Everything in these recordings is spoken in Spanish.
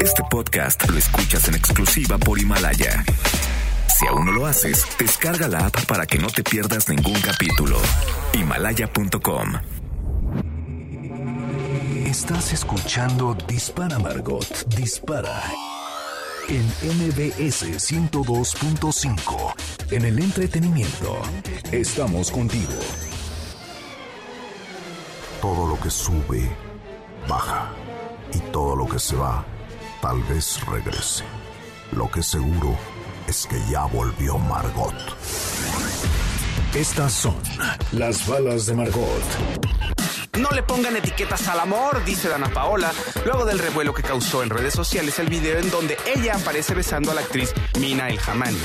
Este podcast lo escuchas en exclusiva por Himalaya. Si aún no lo haces, descarga la app para que no te pierdas ningún capítulo. Himalaya.com. Estás escuchando Dispara Margot, Dispara. En MBS 102.5. En el entretenimiento. Estamos contigo. Todo lo que sube, baja. Y todo lo que se va, tal vez regrese. Lo que seguro es que ya volvió Margot. Estas son las balas de Margot. No le pongan etiquetas al amor, dice Dana Paola, luego del revuelo que causó en redes sociales el video en donde ella aparece besando a la actriz Mina El Hamani.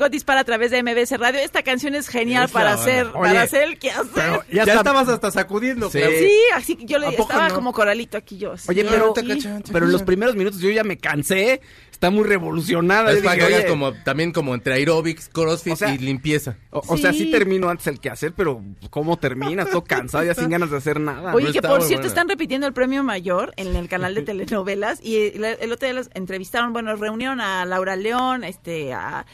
Margot Dispara a través de MBS Radio. Esta canción es genial Esa, para hacer, Oye, para hacer el que hacer. Ya, ya, está- estabas hasta sacudiendo. Sí. Sí, así que yo le ¿A poco estaba no? como coralito aquí yo. así. Oye, pero, Sí. pero en los primeros minutos yo ya me cansé. Está muy revolucionada. Es para que hagas como, también como entre aerobics, crossfit O sea, y limpieza. O, o sea, Sí. termino antes el que hacer, pero ¿cómo terminas? Todo cansado, ya sin ganas de hacer nada. Oye, que por cierto buena. están repitiendo el premio mayor en el canal de telenovelas y el, el otro día los entrevistaron, bueno, reunieron a Laura León, este, a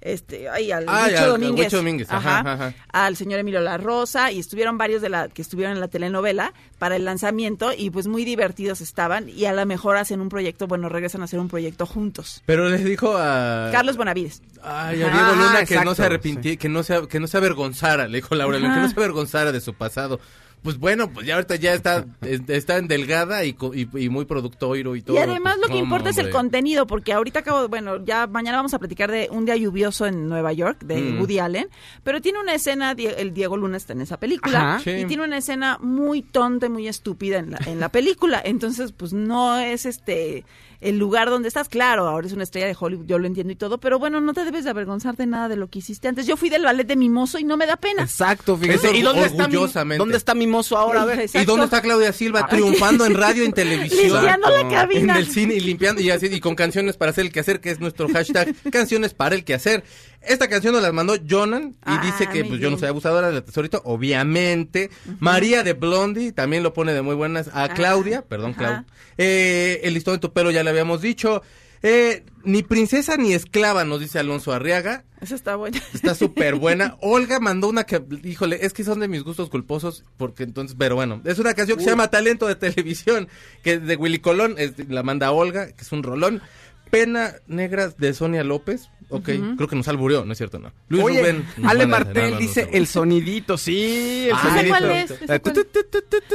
este, ay, al Ah, Huicho Domínguez, Domínguez, ajá, ajá. al señor Emilio La Rosa y estuvieron varios de la que estuvieron en la telenovela para el lanzamiento y pues muy divertidos estaban y a lo mejor hacen un proyecto, bueno, regresan a hacer un proyecto juntos. Pero les dijo a... Carlos Bonavides. Ay, a. Diego Luna Ah, que no se arrepintiera, que no se, que no se avergonzara, le dijo Laura que no se avergonzara de su pasado. Pues bueno, pues ya ahorita ya está, es- está en delgada y, co- y, y muy productoiro y todo. Y además pues, lo que ¿cómo, importa es el contenido, porque ahorita acabo, bueno, ya mañana vamos a platicar de Un día lluvioso en Nueva York, de Mm. Woody Allen, pero tiene una escena, el Diego Luna está en esa película, Ajá. y Sí. tiene una escena muy tonta y muy estúpida en la, en la película, entonces pues no es este el lugar donde estás, claro, ahora es una estrella de Hollywood, yo lo entiendo y todo, pero bueno, no te debes de avergonzar de nada de lo que hiciste antes. Yo fui del ballet de Mimoso y no me da pena. Exacto, fíjate. ¿Y dónde está, mi, orgullosamente. dónde está mi mozo ahora? A ver. ¿Y dónde está Claudia Silva triunfando en radio, en televisión? Limpiando la En cabina. el cine y limpiando y así y con canciones para hacer el quehacer, que es nuestro hashtag canciones para el quehacer. Esta canción nos la mandó Jonan y Ah, dice que pues yo no soy abusadora del tesorito, obviamente. María de Blondie también lo pone de muy buenas. A Claudia, perdón, ajá. Clau. Eh, el listón de tu pelo ya le habíamos dicho. Eh, ni princesa ni esclava, nos dice Alonso Arriaga. Esa está buena. Está súper buena. Olga mandó una que, híjole, es que son de mis gustos culposos, porque entonces, pero bueno, es una canción que se llama Talento de Televisión, que es de Willy Colón, es- la manda Olga, que es un rolón. Pena Negra de Sonia López, ok, creo que nos alburió, ¿no es cierto? No. Luis Oye, Rubén. Ale Martel no, no, no, dice no. el sonidito, sí, el Ah, sonidito. ¿cuál es?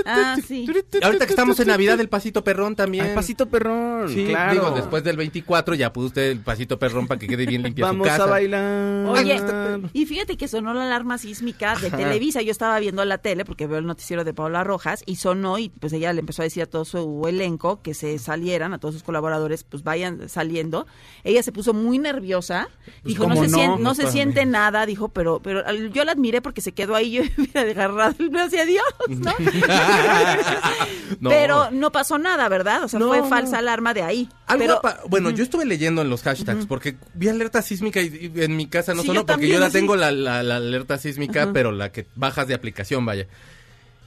Ah, sí. Ahorita que estamos en Navidad, el pasito perrón también. Ay, pasito perrón, Sí, claro. digo, después del 24 ya pudo usted el pasito perrón para que quede bien limpia Vamos su casa. a bailar. Oye, y fíjate que sonó la alarma sísmica de Televisa. Yo estaba viendo la tele porque veo el noticiero de Paula Rojas y sonó y pues ella le empezó a decir a todo su elenco que se salieran, a todos sus colaboradores, pues vayan saliendo. Ella se puso muy nerviosa. Pues, dijo, no ¿cómo se, no? siente, no se siente nada, dijo, pero pero yo la admiré porque se quedó ahí, yo hubiera agarrado el brazo y adiós, ¿no? No. Pero no pasó nada, ¿verdad? O sea, No, fue falsa alarma de ahí. Pero, bueno, yo estuve leyendo en los hashtags porque vi alerta sísmica y, y en mi casa no Sí, sonó yo porque yo la sí. tengo la, la- la alerta sísmica, pero la que bajas de aplicación, vaya.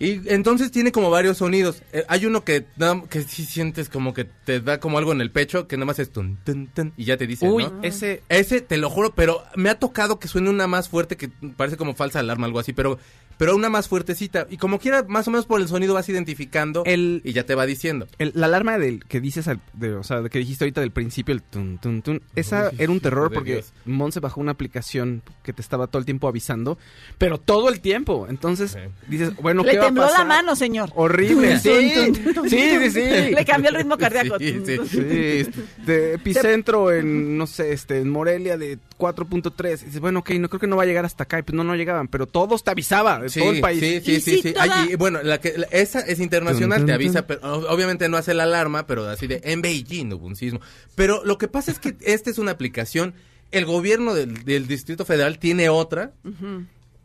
Y entonces tiene como varios sonidos. Eh, hay uno que que sí sientes como que te da como algo en el pecho, que nada más es tun, tun, tun, y ya te dice, Uy, ¿no? ese Ese, te lo juro, pero me ha tocado que suene una más fuerte que parece como falsa alarma, algo así, pero pero una más fuertecita. Y como quiera, más o menos por el sonido vas identificando El- y ya te va diciendo. El- la alarma del que dices, al- de, o sea, que dijiste ahorita del principio, el tun, tun, tun, esa Uy, era un terror porque Dios. Monse bajó una aplicación que te estaba todo el tiempo avisando, pero todo el tiempo. Entonces Sí. dices, bueno, le ¿qué va a tembló la mano, señor. Horrible, sí, Tun, tun, tun, sí, sí, sí. Le cambió el ritmo cardíaco. Sí, sí. Sí, de epicentro en, no sé, este, en Morelia de 4.3. Y dices, bueno, ok, no creo que no va a llegar hasta acá. Y pues no, no llegaban, pero todos te avisaba. De Sí, todo el país. sí, sí, Y sí, sí, sí. toda- Ay, y, bueno, la que, la- esa es internacional, te avisa, pero obviamente no hace la alarma, pero así de, en Beijing hubo un sismo. Pero lo que pasa es que esta es una aplicación, el gobierno del, del Distrito Federal tiene otra,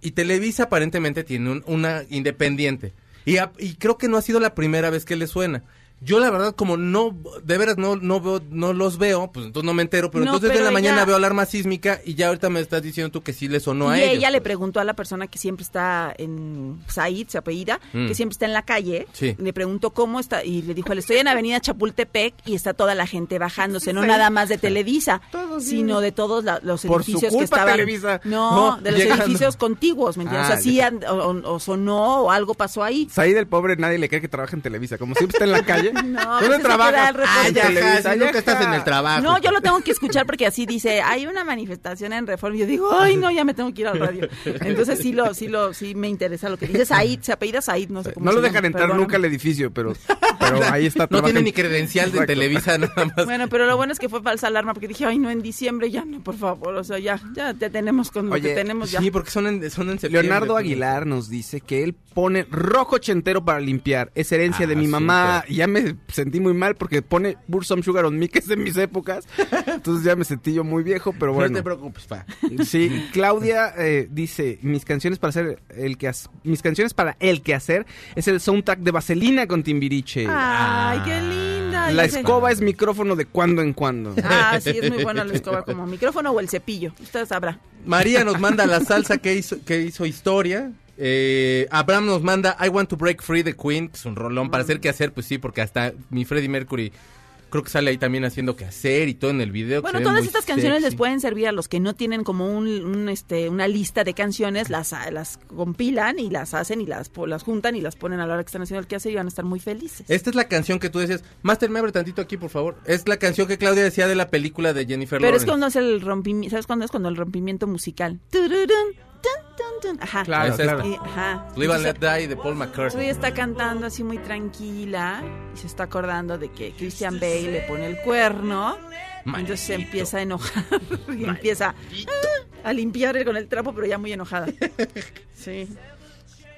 y Televisa aparentemente tiene un- una independiente. Y, a- y creo que no ha sido la primera vez que le suena. Yo la verdad como no, de veras no, no veo, no los veo, pues entonces no me entero, pero No, entonces de la mañana veo alarma sísmica y ya ahorita me estás diciendo tú que sí le sonó a y ellos. ella le pues. preguntó a la persona que siempre está en Said, se apellida, Mm. que siempre está en la calle, Sí. le preguntó cómo está y le dijo, le estoy en Avenida Chapultepec y está toda la gente bajándose, no nada más de Televisa, sino de todos la- los Por su edificios que culpa, estaban Televisa. No, No, de los llegando. edificios contiguos, ¿me entiendes? Ah, o sea, sí o, o- o sonó o algo pasó ahí. Said el pobre nadie le cree que trabaja en Televisa, como siempre está en la calle. No, ¿Dónde pues trabajas? ya, Televisa, sí, ya, nunca estás en el trabajo. No, yo lo tengo que escuchar porque así dice, hay una manifestación en Reforma. Y yo digo, ay, no, ya me tengo que ir al radio. Entonces sí lo, sí lo, sí me interesa lo que dice Said, se apellida Said, no sé cómo No se lo dejan entrar perdóname. nunca al edificio, pero, pero ahí está. No tiene en- ni credencial de Exacto. Televisa nada más. Bueno, pero lo bueno es que fue falsa alarma porque dije, ay, no, en diciembre ya no, por favor, o sea, ya, ya te tenemos con lo Oye, que tenemos ya. Sí, porque son en, son en septiembre. Leonardo pues. Aguilar nos dice que él pone rojo ochentero para limpiar. Es herencia Ah, de mi mamá. súper. Y ya me sentí muy mal porque pone Bursum Sugar on Me, que es de mis épocas. Entonces ya me sentí yo muy viejo, pero No bueno. te preocupes, pa. Sí, Claudia eh, dice, mis canciones para hacer el que mis canciones para el que hacer es el soundtrack de Vaselina con Timbiriche. Ay, qué linda. La ya sé. escoba es micrófono de cuando en cuando. Ah, sí, es muy buena la escoba como micrófono o el cepillo. Usted sabrá. María nos manda la salsa que hizo, que hizo historia. Eh, Abraham nos manda I Want to Break Free the Queen, que es un rolón para hacer que hacer, pues sí, porque hasta mi Freddie Mercury creo que sale ahí también haciendo que hacer y todo en el video. que Bueno, todas estas canciones sexy. les pueden servir a los que no tienen como un, un, este, una lista de canciones, las, las compilan y las hacen y las, las juntan y las ponen a la hora que están haciendo el quehacer y van a estar muy felices. Esta es la canción que tú decías. Master, me abre tantito aquí, por favor. Es la canción que Claudia decía de la película de Jennifer Pero es Lawrence. cuando es el rompimiento, ¿sabes cuándo es? Cuando el rompimiento musical. Tururún, tun, tun, tun. Ajá. Claro, claro. Y- ajá. Live and Let Die de Paul Ella McCartney. está cantando así muy tranquila y se está acordando de que Christian Bale le pone el cuerno. Entonces se empieza a enojar y empieza ah, a limpiar con el trapo, pero ya muy enojada. Sí,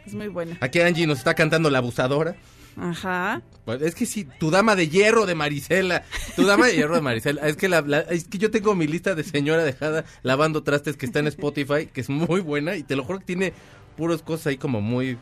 es muy buena. Aquí Angie nos está cantando La Abusadora. Ajá. Pues, es que sí, tu dama de hierro de Marisela. Tu dama de hierro de Marisela. Es que, la, la- es que yo tengo mi lista de señora dejada lavando trastes que está en Spotify, que es muy buena. Y te lo juro que tiene puras cosas ahí como muy.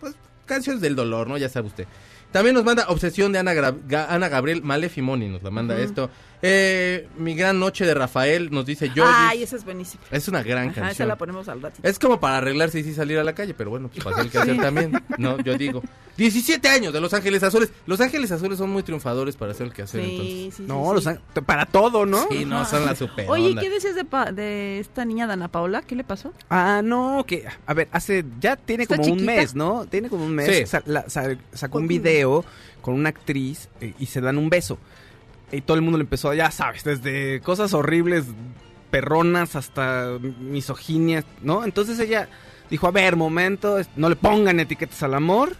Pues canciones del dolor, ¿no? Ya sabe usted. También nos manda Obsesión de Ana, Gra- Ana Gabriel Malefimoni, nos la manda esto. Eh, mi gran noche de Rafael, nos dice yo. Ay, esa es buenísima. Es una gran Ajá, esa canción. la ponemos al ratito. Es como para arreglarse y sí salir a la calle, pero bueno, pues para hacer el que hacer también. No, yo digo. 17 años de Los Ángeles Azules. Los Ángeles Azules son muy triunfadores para hacer el que hacer, entonces. Sí, sí, sí, No, sí. los an- para todo, ¿no? Sí, no, son la super Oye, ¿y onda. ¿qué decías de, pa- de esta niña Dana Paola? ¿Qué le pasó? Ah, no, que, a ver, hace, ya tiene ¿Está como un mes, ¿no? Tiene como un mes, Sí. sa- la- sa- sacó un video con una actriz eh, y se dan un beso. Y todo el mundo le empezó, ya sabes, desde cosas horribles, perronas, hasta misoginia, ¿no? Entonces ella dijo, a ver, momento, no le pongan etiquetas al amor.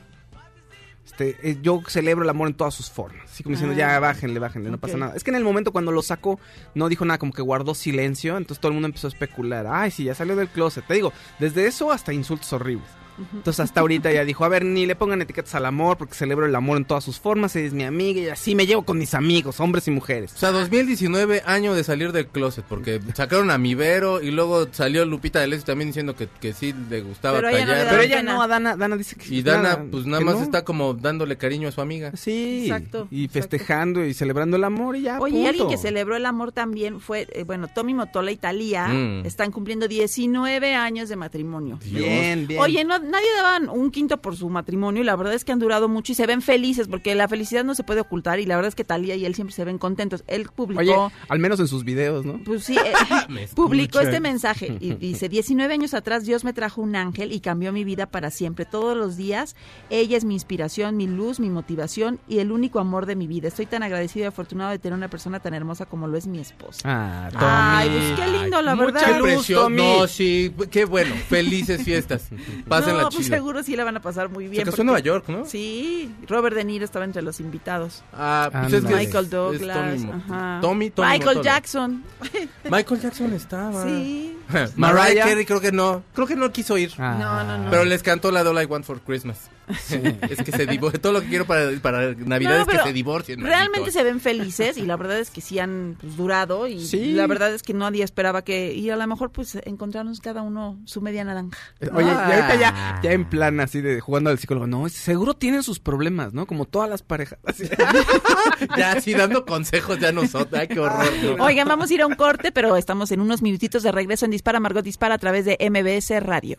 Este, eh, yo celebro el amor en todas sus formas. Así como diciendo, Ah. ya bájenle, bájenle, no Ok. pasa nada. Es que en el momento cuando lo sacó, no dijo nada, como que guardó silencio. Entonces todo el mundo empezó a especular. Ay, sí, ya salió del closet. Te digo, desde eso hasta insultos horribles. Entonces hasta ahorita ya dijo, a ver, ni le pongan etiquetas al amor porque celebro el amor en todas sus formas, ella es mi amiga y así me llevo con mis amigos, hombres y mujeres. O sea, 2019, año de salir del closet, porque sacaron a Mivero y luego salió Lupita D'Alessio también diciendo que, que sí le gustaba Pero a ella no le callar. Pero ella no, a Dana, Dana dice que y Dana, nada, pues nada más no. está como dándole cariño a su amiga. Sí, Exacto, y exacto. festejando y celebrando el amor y ya. Oye, y punto. alguien que celebró el amor también fue, eh, bueno, Tommy Motola y Talía Mm. están cumpliendo 19 años de matrimonio. Bien, bien. Oye, no, nadie daban un quinto por su matrimonio y la verdad es que han durado mucho y se ven felices porque la felicidad no se puede ocultar y la verdad es que Talía y él siempre se ven contentos. Él publicó... Oye, al menos en sus videos, ¿no? Pues sí, eh, publicó este mensaje y dice, 19 años atrás Dios me trajo un ángel y cambió mi vida para siempre. Todos los días ella es mi inspiración, mi luz, mi motivación y el único amor de mi vida. Estoy tan agradecido y afortunado de tener una persona tan hermosa como lo es mi esposa. Ah, Ay, Tommy. pues qué lindo, la Mucha verdad. luz, presión. Tommy. No, sí, qué bueno. Felices fiestas. pásenla pues chido. seguro sí la van a pasar muy bien. Se casó porque- en Nueva York, ¿no? Sí, Robert De Niro estaba entre los invitados. Ah, pues es que es- Michael es Douglas. Tommy ajá. Tommy, Tommy Michael Motola. Jackson. Michael Jackson estaba. Sí. Mariah. Carey creo que no. Creo que no quiso ir. Ah. No, no, no. Pero les cantó la All I Want for Christmas. Es que se divorcia. Todo lo que quiero para, para Navidad No, es que se divorcien. Realmente malditos. se ven felices y la verdad es que sí han pues, durado y Sí. la verdad es que nadie esperaba que y a lo mejor pues encontrarnos cada uno su media naranja. Oye, Ah. y ahorita ya, ya en plan así de jugando al psicólogo, no, seguro tienen sus problemas, ¿no? Como todas las parejas. Así. Ya así dando consejos ya nosotros. Ay, qué horror. ¿no? Oigan, vamos a ir a un corte, pero estamos en unos minutitos de regreso en Dispara Margot Dispara a través de MBS Radio.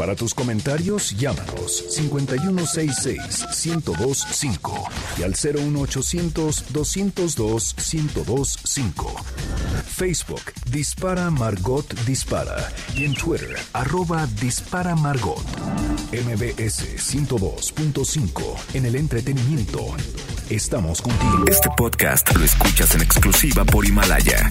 Para tus comentarios, llámanos 5166-1025 y al 01800-202-1025. Facebook Dispara Margot Dispara y en Twitter arroba Dispara Margot. MBS 102.5 en el entretenimiento. Estamos contigo. Este podcast lo escuchas en exclusiva por Himalaya.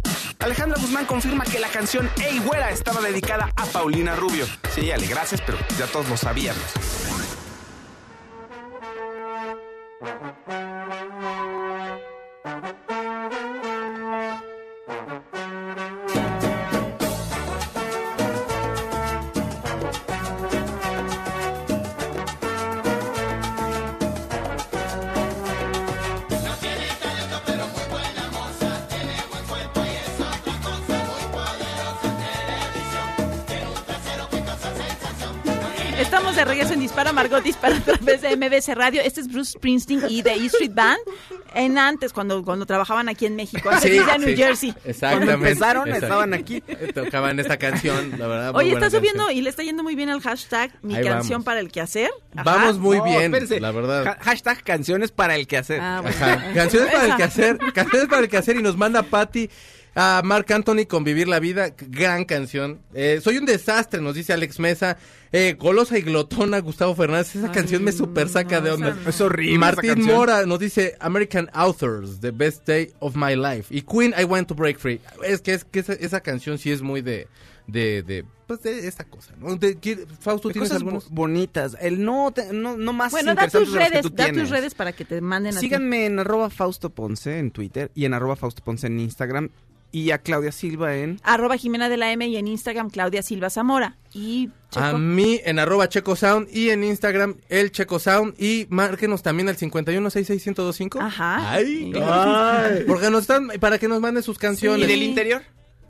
Alejandra Guzmán confirma que la canción Ey Güera estaba dedicada a Paulina Rubio. Sí, Ale, gracias, pero ya todos lo sabíamos. Margot Dispara a través de MBS Radio. Este es Bruce Springsteen y The E Street Band. En antes, cuando, cuando trabajaban aquí en México, antes de a New sí, Jersey. Exactamente. Cuando empezaron, Exacto. estaban aquí. Tocaban esta canción, la verdad. muy Oye, está subiendo canción. y le está yendo muy bien al hashtag Mi Ahí canción vamos. para el quehacer. Ajá. Vamos muy No, bien, espérense. la verdad. Ha- hashtag canciones para el quehacer. Ah, bueno. Ajá. Canciones para el quehacer, canciones para el quehacer y nos manda Patty a Mark Anthony con Vivir la Vida, gran canción. Eh, soy un desastre, nos dice Alex Mesa. Eh, Golosa y glotona, Gustavo Fernández. Esa Ay, canción me super saca no, de onda. no. Es horrible Martín. Mora nos dice American Authors, The Best Day of My Life. Y Queen, I Want to Break Free. Es que, es que esa, esa canción sí es muy de, de, de, pues de esta cosa, ¿no? De- ¿quiere- Fausto, De ¿tienes cosas algunos? bonitas. El no, te- no, no más Bueno, da tus redes, da tus redes para que te manden a ti. Síganme en arroba Fausto Ponce en Twitter y en arroba Fausto Ponce en Instagram y a Claudia Silva en... Arroba Jimena de la M y en Instagram Claudia Silva Zamora. Y Checo. A mí en arroba Checo Sound y en Instagram el Checo Sound y márquenos también al 51661025. Ajá. Ay, ay. porque nos están para que nos manden sus ¿Y canciones. del interior?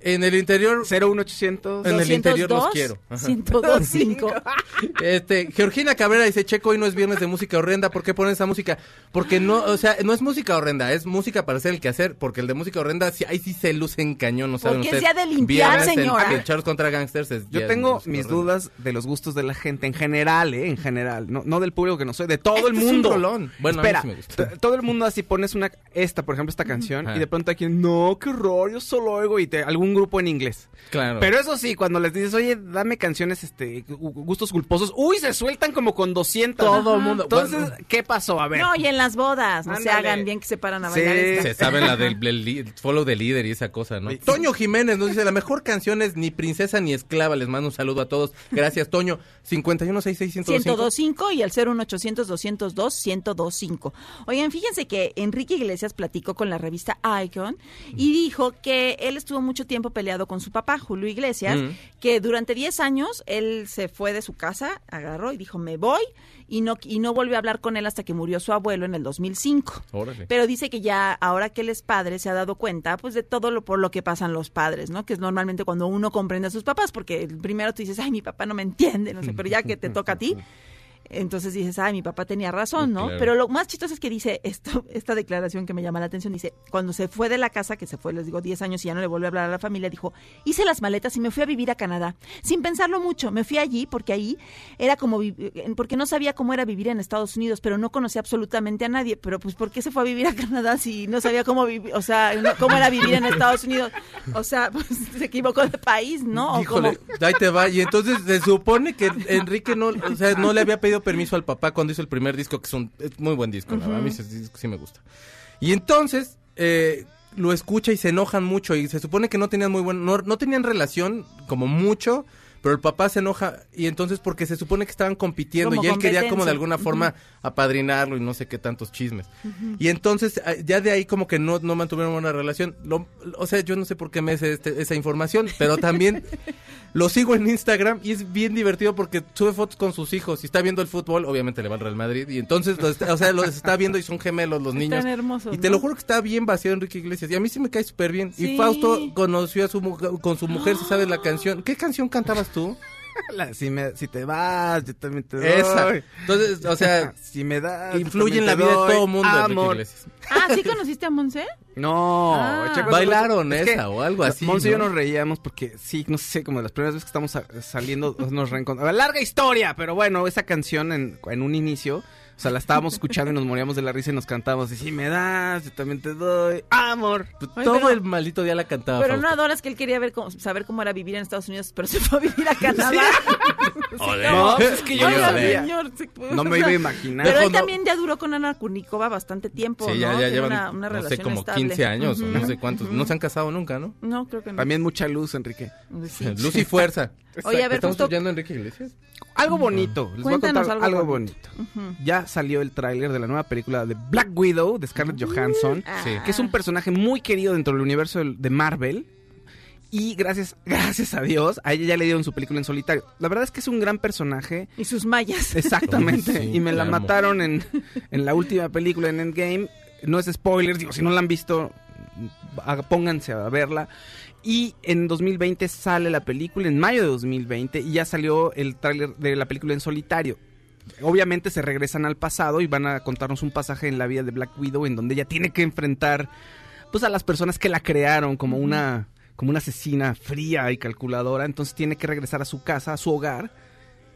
En el interior 01800... En el interior los 202, quiero. Ajá. 102.5. Este, Georgina Cabrera dice, Checo, hoy no es viernes de música horrenda, ¿por qué ponen esa música? Porque no, o sea, no es música horrenda, es música para hacer el quehacer, porque el de música horrenda, sí, ahí sí se luce en cañón, ¿no saben Porque es ustedes? día de limpiar, señora. El, Charles contra Gangsters es Yo tengo mis horrenda. dudas de los gustos de la gente en general, ¿eh? En general. No, no del público que no soy, de todo Este el es un mundo. rolón. Bueno, a mí Espera, sí me gusta. t- todo el mundo así pones una... Esta, por ejemplo, esta canción Ajá. y de pronto aquí, no, qué horror, yo solo oigo y te, algún grupo en inglés. Claro. Pero eso sí, cuando les dices, oye, dame canciones, este, gu- gustos culposos, uy, se sueltan como con 200. Todo el mundo- Entonces, bueno.¿qué pasó? A ver. No, y en las bodas, no se hagan bien que se paran a Sí. bailar esta. Se sabe la del, follow the leader y esa cosa, ¿no? Sí. Toño Jiménez nos dice, la mejor canción es Ni Princesa ni Esclava. Les mando un saludo a todos. Gracias, Toño. 51661025. 1025 y el 01800 202 1025. Oigan, fíjense que Enrique Iglesias platicó con la revista Icon y dijo que él estuvo mucho tiempo peleado con su papá, Julio Iglesias, Mm. que durante 10 años él se fue de su casa, agarró y dijo, me voy, y no, y no volvió a hablar con él hasta que murió su abuelo en el 2005. Órale. Pero dice que ya ahora que él es padre se ha dado cuenta pues de todo lo por lo que pasan los padres, ¿no? Que es normalmente cuando uno comprende a sus papás, porque primero tú dices, ay, mi papá no me entiende, no sé, pero ya que te toca a ti, Entonces dices, ay, mi papá tenía razón, ¿no? Claro. Pero lo más chistoso es que dice esto, esta declaración que me llama la atención, dice, cuando se fue de la casa, que se fue, les digo, 10 años y ya no le volvió a hablar a la familia, dijo, hice las maletas y me fui a vivir a Canadá. Sin pensarlo mucho, me fui allí porque ahí era como, eh, porque no sabía cómo era vivir en Estados Unidos, pero no conocía absolutamente a nadie. Pero pues, ¿por qué se fue a vivir a Canadá si no sabía cómo vivir, o sea, cómo era vivir en Estados Unidos? O sea, pues se equivocó de país, ¿no? ¿O Híjole, ahí te va. Y entonces se supone que Enrique no, o sea, no le había pedido permiso al papá cuando hizo el primer disco, que es un es muy buen disco, a mí ese disco sí me gusta. Y entonces eh, lo escucha y se enojan mucho y se supone que no tenían muy buen, no, no tenían relación como mucho. Pero el papá se enoja y entonces porque se supone que estaban compitiendo Como y él quería como de alguna forma apadrinarlo y no sé qué tantos chismes. Y entonces ah, ya de ahí como que no, no mantuvieron una relación. Lo- o sea, yo no sé por qué me sé este- esa información, pero también lo sigo en Instagram y es bien divertido porque sube fotos con sus hijos y está viendo el fútbol, obviamente le va al Real Madrid y entonces los está- o sea, los está viendo y son gemelos los niños. hermosos, y te ¿no? lo juro que está bien vacío Enrique Iglesias y a mí sí me cae súper bien. Sí. Y Fausto conoció a su con su mujer, si sabes la canción. ¿Qué canción cantabas tú? La- si, me, si te vas, yo también te doy. Esa. Entonces, o sea, si me das, influye en la vida de todo mundo Enrique Amor. Iglesias. Ah, ¿sí conociste a Monse? No, Ah. Bailaron es que esa o algo así, Monse y yo ¿no? nos reíamos porque sí, no sé, como de las primeras veces que estamos sa- saliendo nos reencontramos. Larga historia, pero bueno, esa canción en, en un inicio, o sea, la estábamos escuchando y nos moríamos de la risa y nos cantábamos. Y si me das, yo también te doy. Amor. Ay, todo pero- el maldito día la cantaba. Pero no adoras que él quería ver cómo- saber cómo era vivir en Estados Unidos, pero se fue a vivir a Canadá. No, pues es que yo no señor, se- No me iba a imaginar. Pero él también ya duró con Ana Kurnikova bastante tiempo, Sí, ¿no? ya, ya Tiene llevan, una, una no sé, relación como estable. 15 años o no sé cuántos. No se han casado nunca, ¿no? No, creo que no. También mucha luz, Enrique. Sí. Luz y fuerza. Oye, a ver, ¿Estamos justo- oyendo a Enrique Iglesias? Algo bonito, les voy a contar algo algo, bonito. bonito. Ya salió el tráiler de la nueva película de Black Widow de Scarlett Johansson, Ah. Que es un personaje muy querido dentro del universo de Marvel. Y gracias, gracias a Dios, a ella ya le dieron su película en solitario. La verdad es que es un gran personaje. Y sus mallas. Exactamente. Sí, y me la amo. mataron en, en la última película en Endgame. No es spoiler, digo, si no la han visto, pónganse a verla. Y en 2020 sale la película, en mayo de 2020, y ya salió el tráiler de la película en solitario. Obviamente se regresan al pasado y van a contarnos un pasaje en la vida de Black Widow en donde ella tiene que enfrentar pues a las personas que la crearon como una como una asesina fría y calculadora, entonces tiene que regresar a su casa, a su hogar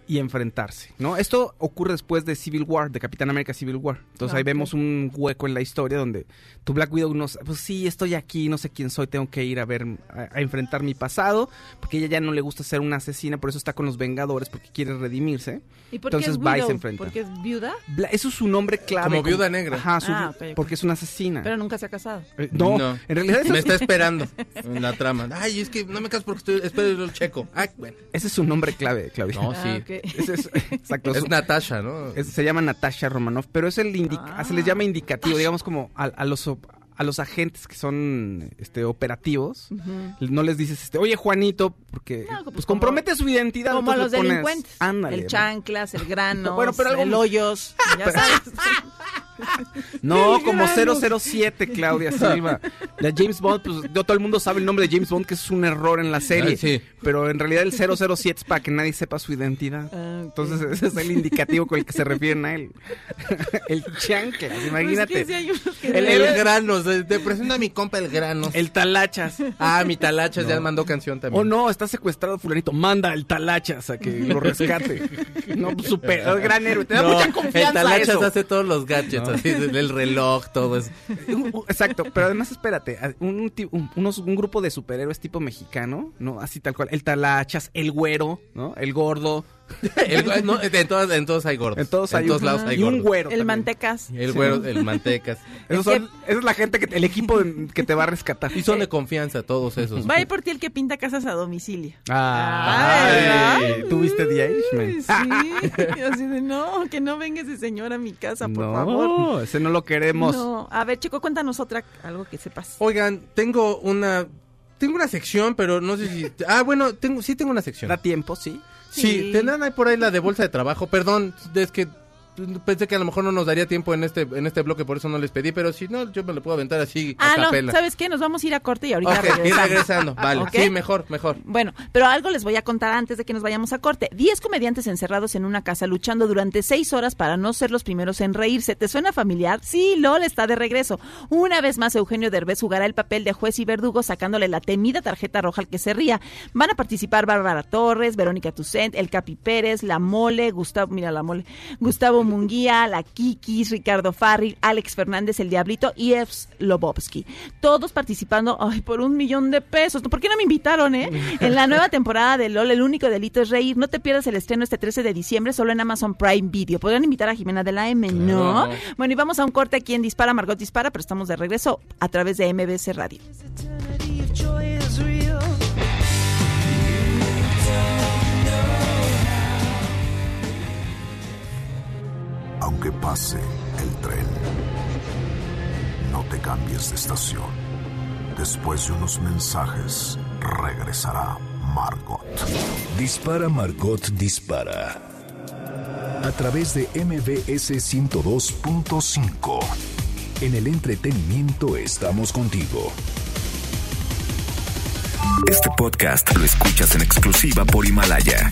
y enfrentarse, ¿no? Esto ocurre después de Civil War, de Capitán América Civil War. Entonces ahí Ok. vemos un hueco en la historia donde tu Black Widow no, pues sí, estoy aquí, no sé quién soy, tengo que ir a ver, a, a enfrentar mi pasado, porque ella ya no le gusta ser una asesina, por eso está con los Vengadores, porque quiere redimirse. ¿Y por qué Entonces es va y se enfrenta. ¿Porque es viuda? Bla- eso es su nombre clave. Como viuda negra. Ajá, su- Ah, porque es una asesina. Pero nunca se ha casado. Eh, no, en realidad eso me es- está esperando en la trama. Ay, es que no me caso porque estoy espero el checo. Ay, bueno. ese es su nombre clave, Claudia. No, Ah, sí. ok. Es, exacto. Es su- Natasha, ¿no? es- se llama Natasha Romanoff, pero es el Ah. se les llama indicativo, digamos como a, a los a los agentes que son este operativos, no les dices este, oye Juanito, porque No, pues pues, como- compromete su identidad. Como a los le pones, delincuentes. Ándale. el chanclas, el grano, Bueno, pero algo- el hoyos, ya sabes. No, El como grano. 007, Claudia Silva. La James Bond, pues yo, todo el mundo sabe el nombre de James Bond, que es un error en la serie. Ay, sí. Pero en realidad el 007 es para que nadie sepa su identidad. Ah. Entonces ese es el indicativo con el que se refieren a él. el chanclas, Pues imagínate. es que sí hay unos que El, no- el grano, se- te presento a mi compa el grano. El talachas. Ah, mi talachas ya mandó canción también. Oh no, está secuestrado fulanito. Manda el talachas a que lo rescate. no, pues, super, el gran héroe. Te da No, mucha confianza el talachas eso. hace todos los gadgets, así, el reloj, todo eso. Exacto, pero además espérate, un, un- unos, un grupo de superhéroes tipo mexicano, ¿no? Así tal cual, el talachas, el güero, ¿no? El gordo, El- no, en, todos, en todos hay gordos. en todos hay todos un, lados hay y un güero. El también. mantecas. El güero, el mantecas. Esos son- esa es la gente, que, el equipo que te va a rescatar. Y son de confianza todos esos. Va a ir por ti el que pinta casas a domicilio. Ay, Ay, ¿Tuviste The Irishman? Sí, así de no, que no venga ese señor a mi casa, por no, favor. ese no lo queremos. No, a ver, chico, cuéntanos otra, algo que sepas. Oigan, tengo una... Tengo una sección, pero no sé si... Ah, bueno, tengo, sí tengo una sección. Da tiempo, sí. Sí, Sí. tendrán ahí por ahí la de bolsa de trabajo. Perdón, es que pensé que a lo mejor no nos daría tiempo en este en este bloque, por eso no les pedí, pero si no, yo me lo puedo aventar así a Ah, no, capela. ¿sabes qué? Nos vamos a ir a corte y ahorita Ok, y regresamos. regresando, vale. Sí, mejor, mejor. Bueno, pero algo les voy a contar antes de que nos vayamos a corte. Diez comediantes encerrados en una casa luchando durante seis horas para no ser los primeros en reírse. ¿Te suena familiar? Sí, LOL está de regreso. Una vez más, Eugenio Derbez jugará el papel de juez y verdugo sacándole la temida tarjeta roja al que se ría. Van a participar Bárbara Torres, Verónica Tucent, El Capi Pérez, La Mole, Gustavo, mira La Mole, Gustavo Munguía, La Kikis, Ricardo Farri, Alex Fernández, El Diablito y Evs Lobovsky. Todos participando, ay, por un millón de pesos. ¿Por qué no me invitaron, eh? En la nueva temporada de LOL, el único delito es reír. No te pierdas el estreno este 13 de diciembre, solo en Amazon Prime Video. ¿Podrían invitar a Jimena de la M? No. Claro. Bueno, y vamos a un corte aquí en Dispara, Margot Dispara, pero estamos de regreso a través de MBC Radio. Aunque pase el tren, no te cambies de estación. Después de unos mensajes, regresará Margot. Dispara Margot Dispara. A través de MBS 102.5. En el entretenimiento estamos contigo. Este podcast lo escuchas en exclusiva por Himalaya.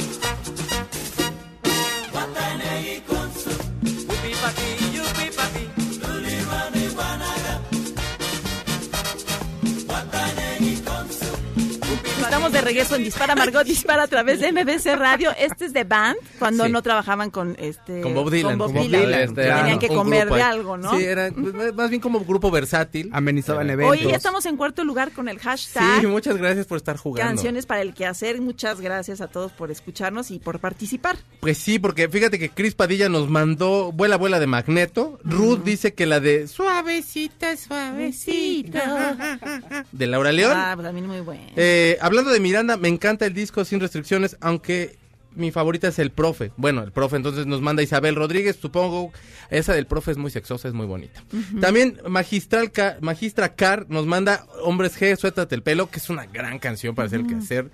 Estamos de regreso en Dispara Margot Dispara a través de MBC Radio. Este es de Band, cuando Sí. no trabajaban con este Con Bob Dylan. Bob con Dylan. Este, Tenían que comer grupo de algo, ¿no? Sí, era pues, más bien como grupo versátil. Amenizaban eventos. Oye, ya estamos en cuarto lugar con el hashtag Sí, muchas gracias por estar jugando. Canciones para el quehacer. Muchas gracias a todos por escucharnos y por participar. Pues sí, porque fíjate que Cris Padilla nos mandó Vuela, vuela de Magneto. Ruth dice que la de Suavecita, suavecita. De Laura León. Ah, pues también muy bueno. Eh, hablando de Miranda, me encanta el disco sin restricciones, aunque mi favorita es el profe. Bueno, el profe entonces nos manda Isabel Rodríguez, supongo. Esa del profe es muy sexosa, es muy bonita. También Magistral Ca- Magistra Car nos manda Hombres G, Suéltate el pelo, que es una gran canción para hacer el quehacer.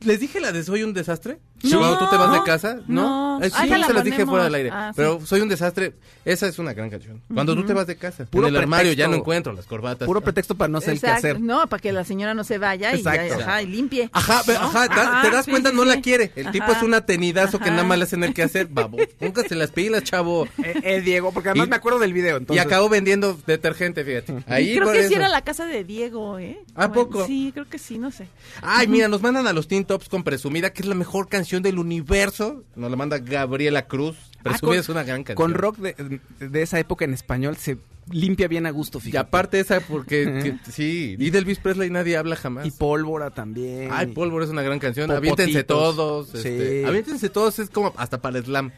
¿Les dije la de Soy un desastre? No. Cuando tú te vas de casa, No. ¿no? Eh, sí, Ah, se las dije fuera del aire. Ah, sí. pero Soy un desastre, esa es una gran canción. Cuando tú te vas de casa, Puro en el armario ya pretexto. no encuentro las corbatas. Puro pretexto para no hacer el que Exacto. hacer. No, para que la señora no se vaya y, ajá, y limpie. Ajá, ajá, da- te das sí, cuenta, sí, no sí. la quiere. El tipo es un atenidazo que nada más le hacen el que hacer. Babo, póngase las pilas, chavo. Eh, eh, Diego, porque además Y- me acuerdo del video. Y Entonces, acabó vendiendo detergente, fíjate. Ahí creo por que sí era la casa de Diego, ¿eh? ¿A poco? Sí, creo que sí, no sé. Ay, mira, nos mandan a los Teen Tops con Presumida, que es la mejor canción del universo. Nos la manda Gabriela Cruz. Ah, Presumida con- es una gran canción. Con rock de, de esa época en español se limpia bien a gusto, Y fíjate. aparte esa, porque que- sí. Y del Elvis Presley nadie habla jamás. Y pólvora también. Ay, Pólvora es una gran canción. Popotitos. Aviéntense todos. Sí. Este, aviéntense todos es como hasta para el slam.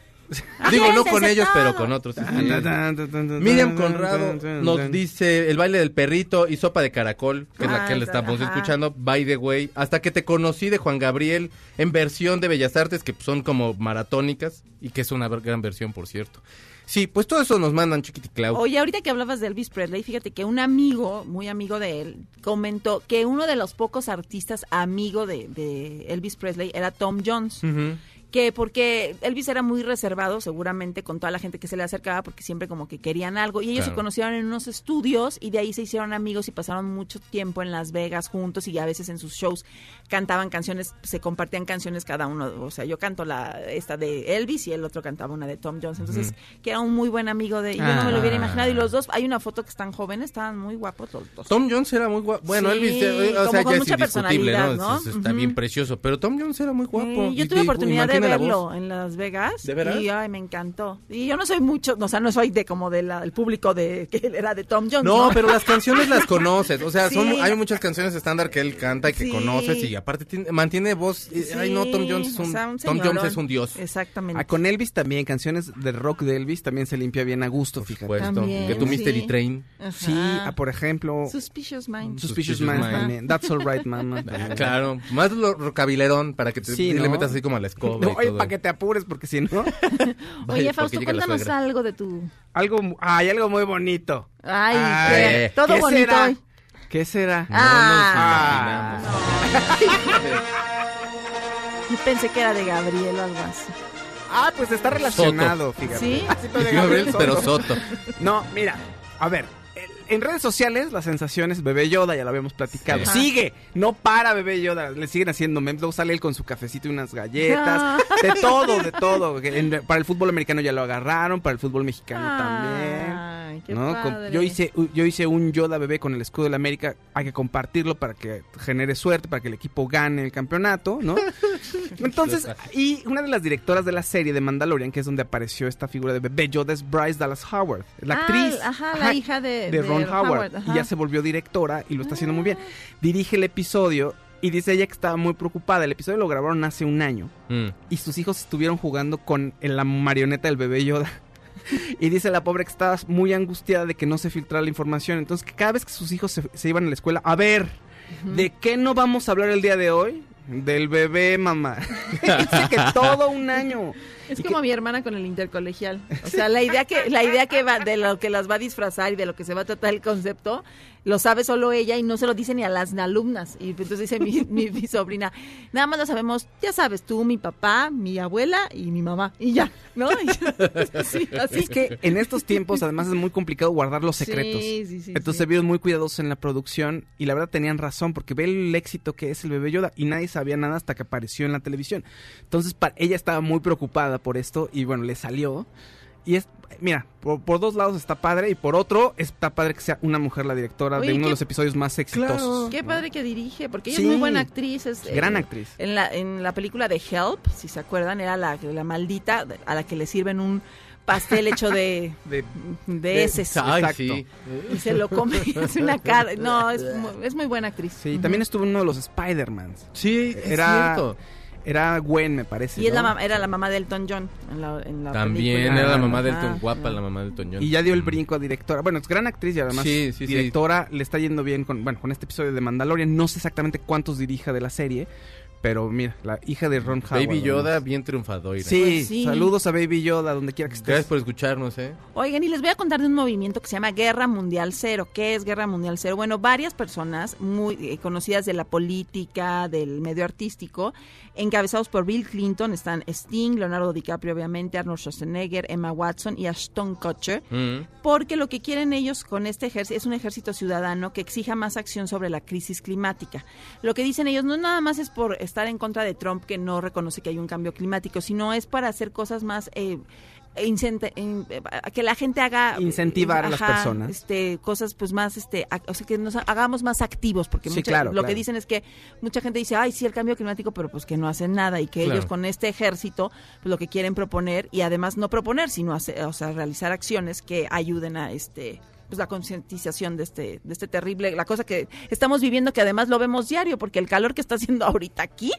Digo, no con ellos, pero con otros. Miriam Conrado nos dice el baile del perrito y sopa de caracol, que es la Ah, que le estamos escuchando, by the way, hasta que te conocí de Juan Gabriel en versión de Bellas Artes, que son como maratónicas y que es una gran versión, por cierto. Sí, pues todo eso nos mandan Chiquiticlau. Oye, ahorita que hablabas de Elvis Presley, fíjate que un amigo, muy amigo de él, comentó que uno de los pocos artistas amigo de, de Elvis Presley era Tom Jones. Ujú. Que porque Elvis era muy reservado seguramente con toda la gente que se le acercaba porque siempre como que querían algo. Y ellos se conocieron en unos estudios y de ahí se hicieron amigos y pasaron mucho tiempo en Las Vegas juntos y a veces en sus shows cantaban canciones, se compartían canciones cada uno, o sea, yo canto la esta de Elvis y el otro cantaba una de Tom Jones, entonces que era un muy buen amigo de y yo no me lo hubiera Ah. imaginado y los dos, hay una foto que están jóvenes, estaban muy guapos los dos. Tom Jones era muy guapo. Bueno, Sí, Elvis, eh, o como sea, con ya es mucha indiscutible, personalidad, ¿no? ¿no? Es- es- está bien precioso. Pero Tom Jones era muy guapo. Sí, yo Y tuve digo, oportunidad de la verlo en Las Vegas. ¿De veras? Y ay, me encantó. Y yo no soy mucho, o sea, no soy de como del público de que él era de Tom Jones. No, pero las canciones las conoces. O sea, son, hay muchas canciones estándar que él canta y que conoces y aparte tiene- mantiene voz. y- Ay, no, Tom Jones es o un, sea, un Tom señorón. Jones es un dios. Exactamente. Ah, con Elvis también, canciones de rock de Elvis también se limpia bien a gusto, fíjate. Puesto. También, que tu sí. Mystery Train. Ajá. Sí, ah, por ejemplo, Suspicious Minds. Suspicious Suspicious Minds también. That's Alright, Mama. Claro, más lo rocabilerón para que te, Sí, sí le metas así como a la escoba. No, y oye, todo. para que te apures, porque si no, Vaya, Oye, Fausto, cuéntanos algo de tu... algo, hay algo muy bonito. Ay, Ay, qué- todo ¿qué bonito hoy. ¿Qué será? Ah. imaginamos. Yo pensé que era de Gabriel o algo así. Ah, pues está relacionado, fíjate. ¿Sí? Así de Gabriel, Soto. pero Soto. No, mira, a ver. En redes sociales, la sensación es Bebé Yoda, ya lo habíamos platicado. Sí. Sigue, no para Bebé Yoda. Le siguen haciendo memes. Luego sale él con su cafecito y unas galletas. De todo, de todo. En- para el fútbol americano ya lo agarraron, para el fútbol mexicano también. Ay, qué ¿no? Padre. yo hice yo hice un Yoda bebé con el escudo de la América, hay que compartirlo para que genere suerte, para que el equipo gane el campeonato, ¿no? Entonces, y una de las directoras de la serie de Mandalorian, que es donde apareció esta figura de bebé Yoda, es Bryce Dallas Howard, la Ah, actriz. ajá, la hija de- de de Ron Howard. Y ya se volvió directora y lo está haciendo muy bien. Dirige el episodio y dice ella que estaba muy preocupada. El episodio lo grabaron hace un año Mm. y sus hijos estuvieron jugando con la marioneta del bebé Yoda. Y dice la pobre que estaba muy angustiada de que no se filtrara la información. Entonces, que cada vez que sus hijos se, se iban a la escuela, a ver, ¿de qué no vamos a hablar el día de hoy? Del bebé, mamá. dice que todo un año. Es como mi hermana con el intercolegial. O sea, la idea que la idea que va de lo que las va a disfrazar y de lo que se va a tratar el concepto, lo sabe solo ella y no se lo dice ni a las alumnas. Y entonces dice mi, mi, mi sobrina, nada más lo sabemos, ya sabes, tú, mi papá, mi abuela y mi mamá. Y ya, ¿no? Y- sí, así. Es que en estos tiempos, además, es muy complicado guardar los secretos. Sí, sí, sí, Entonces se vieron muy cuidadosos en la producción y la verdad tenían razón porque ve el éxito que es el bebé Yoda y nadie sabía nada hasta que apareció en la televisión. Entonces pa- ella estaba muy preocupada por esto y bueno, le salió. Y es, mira, por, por dos lados está padre y por otro está padre que sea una mujer la directora Oye, de uno qué- de los episodios más exitosos. Qué padre que dirige, porque ella Sí. es muy buena actriz. Es, Gran eh, actriz. En la, en la película de Help, si se acuerdan, era la, la maldita a la que le sirven un pastel hecho de, De- de Exacto. sí. Y se lo come, es una cara. No, es muy, es muy buena actriz. Sí, también estuvo en uno de los Spider-Mans. Sí, es Era- cierto. Era Gwen, me parece. Y es la, era la mamá de Elton John en la, en la También película. era la mamá del Elton, guapa la mamá del Elton John. Y ya dio el Mm. brinco a directora. Bueno, es gran actriz y además Sí, sí, sí. directora. Le está yendo bien con, bueno, con este episodio de Mandalorian. No sé exactamente cuántos dirija de la serie, pero mira, la hija de Ron Howard. Baby Yoda, bien triunfador. Sí, Pues sí. saludos a Baby Yoda, donde quiera que estés. Gracias por escucharnos, ¿eh? Oigan, y les voy a contar de un movimiento que se llama Guerra Mundial Cero. ¿Qué es Guerra Mundial Cero? Bueno, varias personas muy eh, conocidas de la política, del medio artístico, encabezados por Bill Clinton, están Sting, Leonardo DiCaprio, obviamente, Arnold Schwarzenegger, Emma Watson y Ashton Kutcher, Mm. porque lo que quieren ellos con este ejército es un ejército ciudadano que exija más acción sobre la crisis climática. Lo que dicen ellos no nada más es por estar en contra de Trump, que no reconoce que hay un cambio climático, sino es para hacer cosas más... eh, eh, que la gente haga Incentivar a las personas. este cosas pues más este o sea que nos hagamos más activos porque Sí, mucha- claro, lo claro. que dicen es que mucha gente dice ay sí el cambio climático pero pues que no hacen nada y que Claro. ellos con este ejército pues lo que quieren proponer y además no proponer sino hacer, o sea realizar acciones que ayuden a este pues la concientización de este de este terrible la cosa que estamos viviendo que además lo vemos diario porque el calor que está haciendo ahorita aquí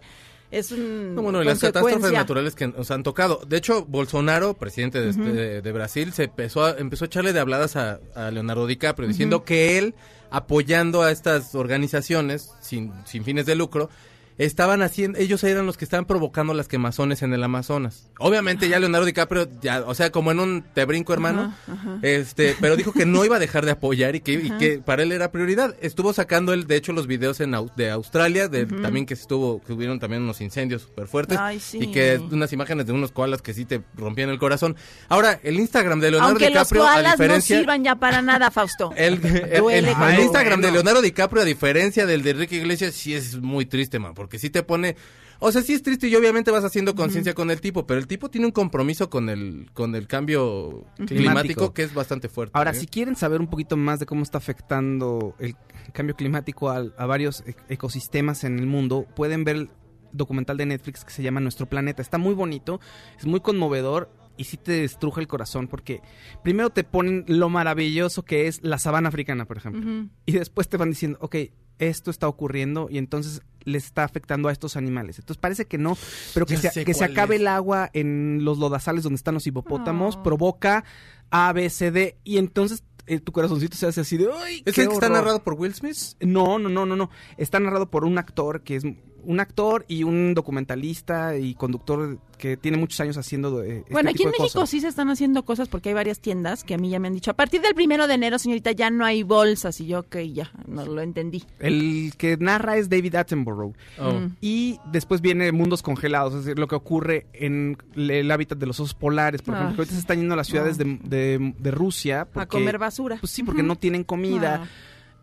es un No, bueno, y las catástrofes naturales que nos han tocado. De hecho, Bolsonaro, presidente de, este- de- de Brasil, se empezó a, empezó a echarle de habladas a, a Leonardo DiCaprio, diciendo que él, apoyando a estas organizaciones sin, sin fines de lucro, estaban haciendo, ellos eran los que estaban provocando las quemazones en el Amazonas. Obviamente ya Leonardo DiCaprio, ya, o sea, como en un te brinco hermano, este, pero dijo que no iba a dejar de apoyar y que, y que para él era prioridad. Estuvo sacando él, de hecho, los videos en, Au- de Australia, de, también que estuvo, que hubieron también unos incendios súper fuertes Ay, sí. y que unas imágenes de unos koalas que sí te rompían el corazón. Ahora, el Instagram de Leonardo aunque DiCaprio, los a koalas no diferencia... sirvan ya para nada Fausto El, el- Duele el- cuando- el Instagram de. Leonardo DiCaprio, a diferencia del de Enrique Iglesias, sí es muy triste, man, porque sí te pone... O sea, sí es triste y obviamente vas haciendo conciencia con el tipo, pero el tipo tiene un compromiso con el, con el cambio climático, Climático. que es bastante fuerte. Ahora, ¿eh? si quieren saber un poquito más de cómo está afectando el cambio climático a, varios e- ecosistemas en el mundo, pueden ver documental de Netflix que se llama Nuestro Planeta. Está muy bonito, es muy conmovedor y sí te destruja el corazón porque primero te ponen lo maravilloso que es la sabana africana, por ejemplo. Y después te van diciendo, ok, esto está ocurriendo y entonces les está afectando a estos animales. Entonces parece que no, pero que, Ya se, que se acabe es. el agua en los lodazales donde están los hipopótamos Oh. provoca A, B, C, D y entonces eh, tu corazoncito se hace así de, ¡ay! ¿Es qué el que está horror". narrado por Will Smith? No, no, no, no, no. Está narrado por un actor que es un actor y un documentalista y conductor que tiene muchos años haciendo eh, este Bueno, aquí tipo en de México cosas. sí se están haciendo cosas porque hay varias tiendas que a mí ya me han dicho, a partir del primero de enero, señorita, ya no hay bolsas. Y yo, ok, ya, no lo entendí. El que narra es David Attenborough. Oh. Mm. Y después viene Mundos Congelados, es decir, lo que ocurre en el hábitat de los osos polares. Por Ah. ejemplo, que ahorita se están yendo a las ciudades de, de- de Rusia. A comer basura. Pues sí, porque no tienen comida. Ah.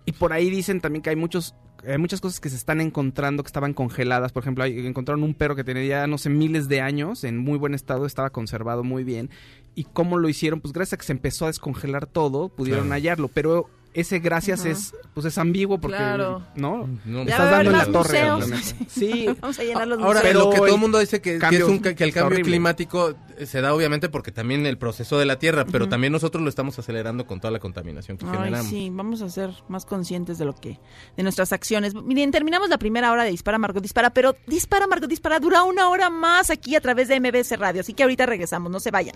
Y por ahí dicen también que hay muchos hay muchas cosas que se están encontrando que estaban congeladas. Por ejemplo, hay- encontraron un perro que tenía ya, no sé, miles de años, en muy buen estado, estaba conservado muy bien. ¿Y cómo lo hicieron? Pues gracias a que se empezó a descongelar todo, pudieron Claro. hallarlo. Pero ese gracias es pues es ambiguo porque, Claro. ¿no? No, estás haber dando en la más torre. Sí. Vamos a llenar los Ahora, museos. lo que Pero todo el mundo dice que, que cambio es un ca- que el cambio horrible. climático eh, se da obviamente porque también el proceso de la Tierra, pero también nosotros lo estamos acelerando con toda la contaminación que Ay, generamos. sí, vamos a ser más conscientes de lo que, de nuestras acciones. Miren, terminamos la primera hora de Dispara Margot Dispara, pero Dispara Margot Dispara dura una hora más aquí a través de MBS Radio, así que ahorita regresamos, no se vayan.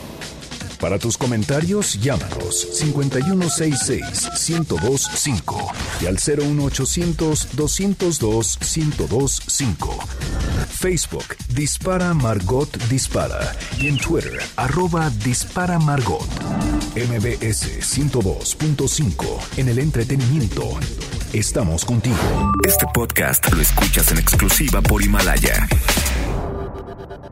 Para tus comentarios, llámanos 5166-1025 y al 01800-202-1025. Facebook Dispara Margot Dispara y en Twitter arroba Dispara Margot. MBS 102.5 en el entretenimiento. Estamos contigo. Este podcast lo escuchas en exclusiva por Himalaya.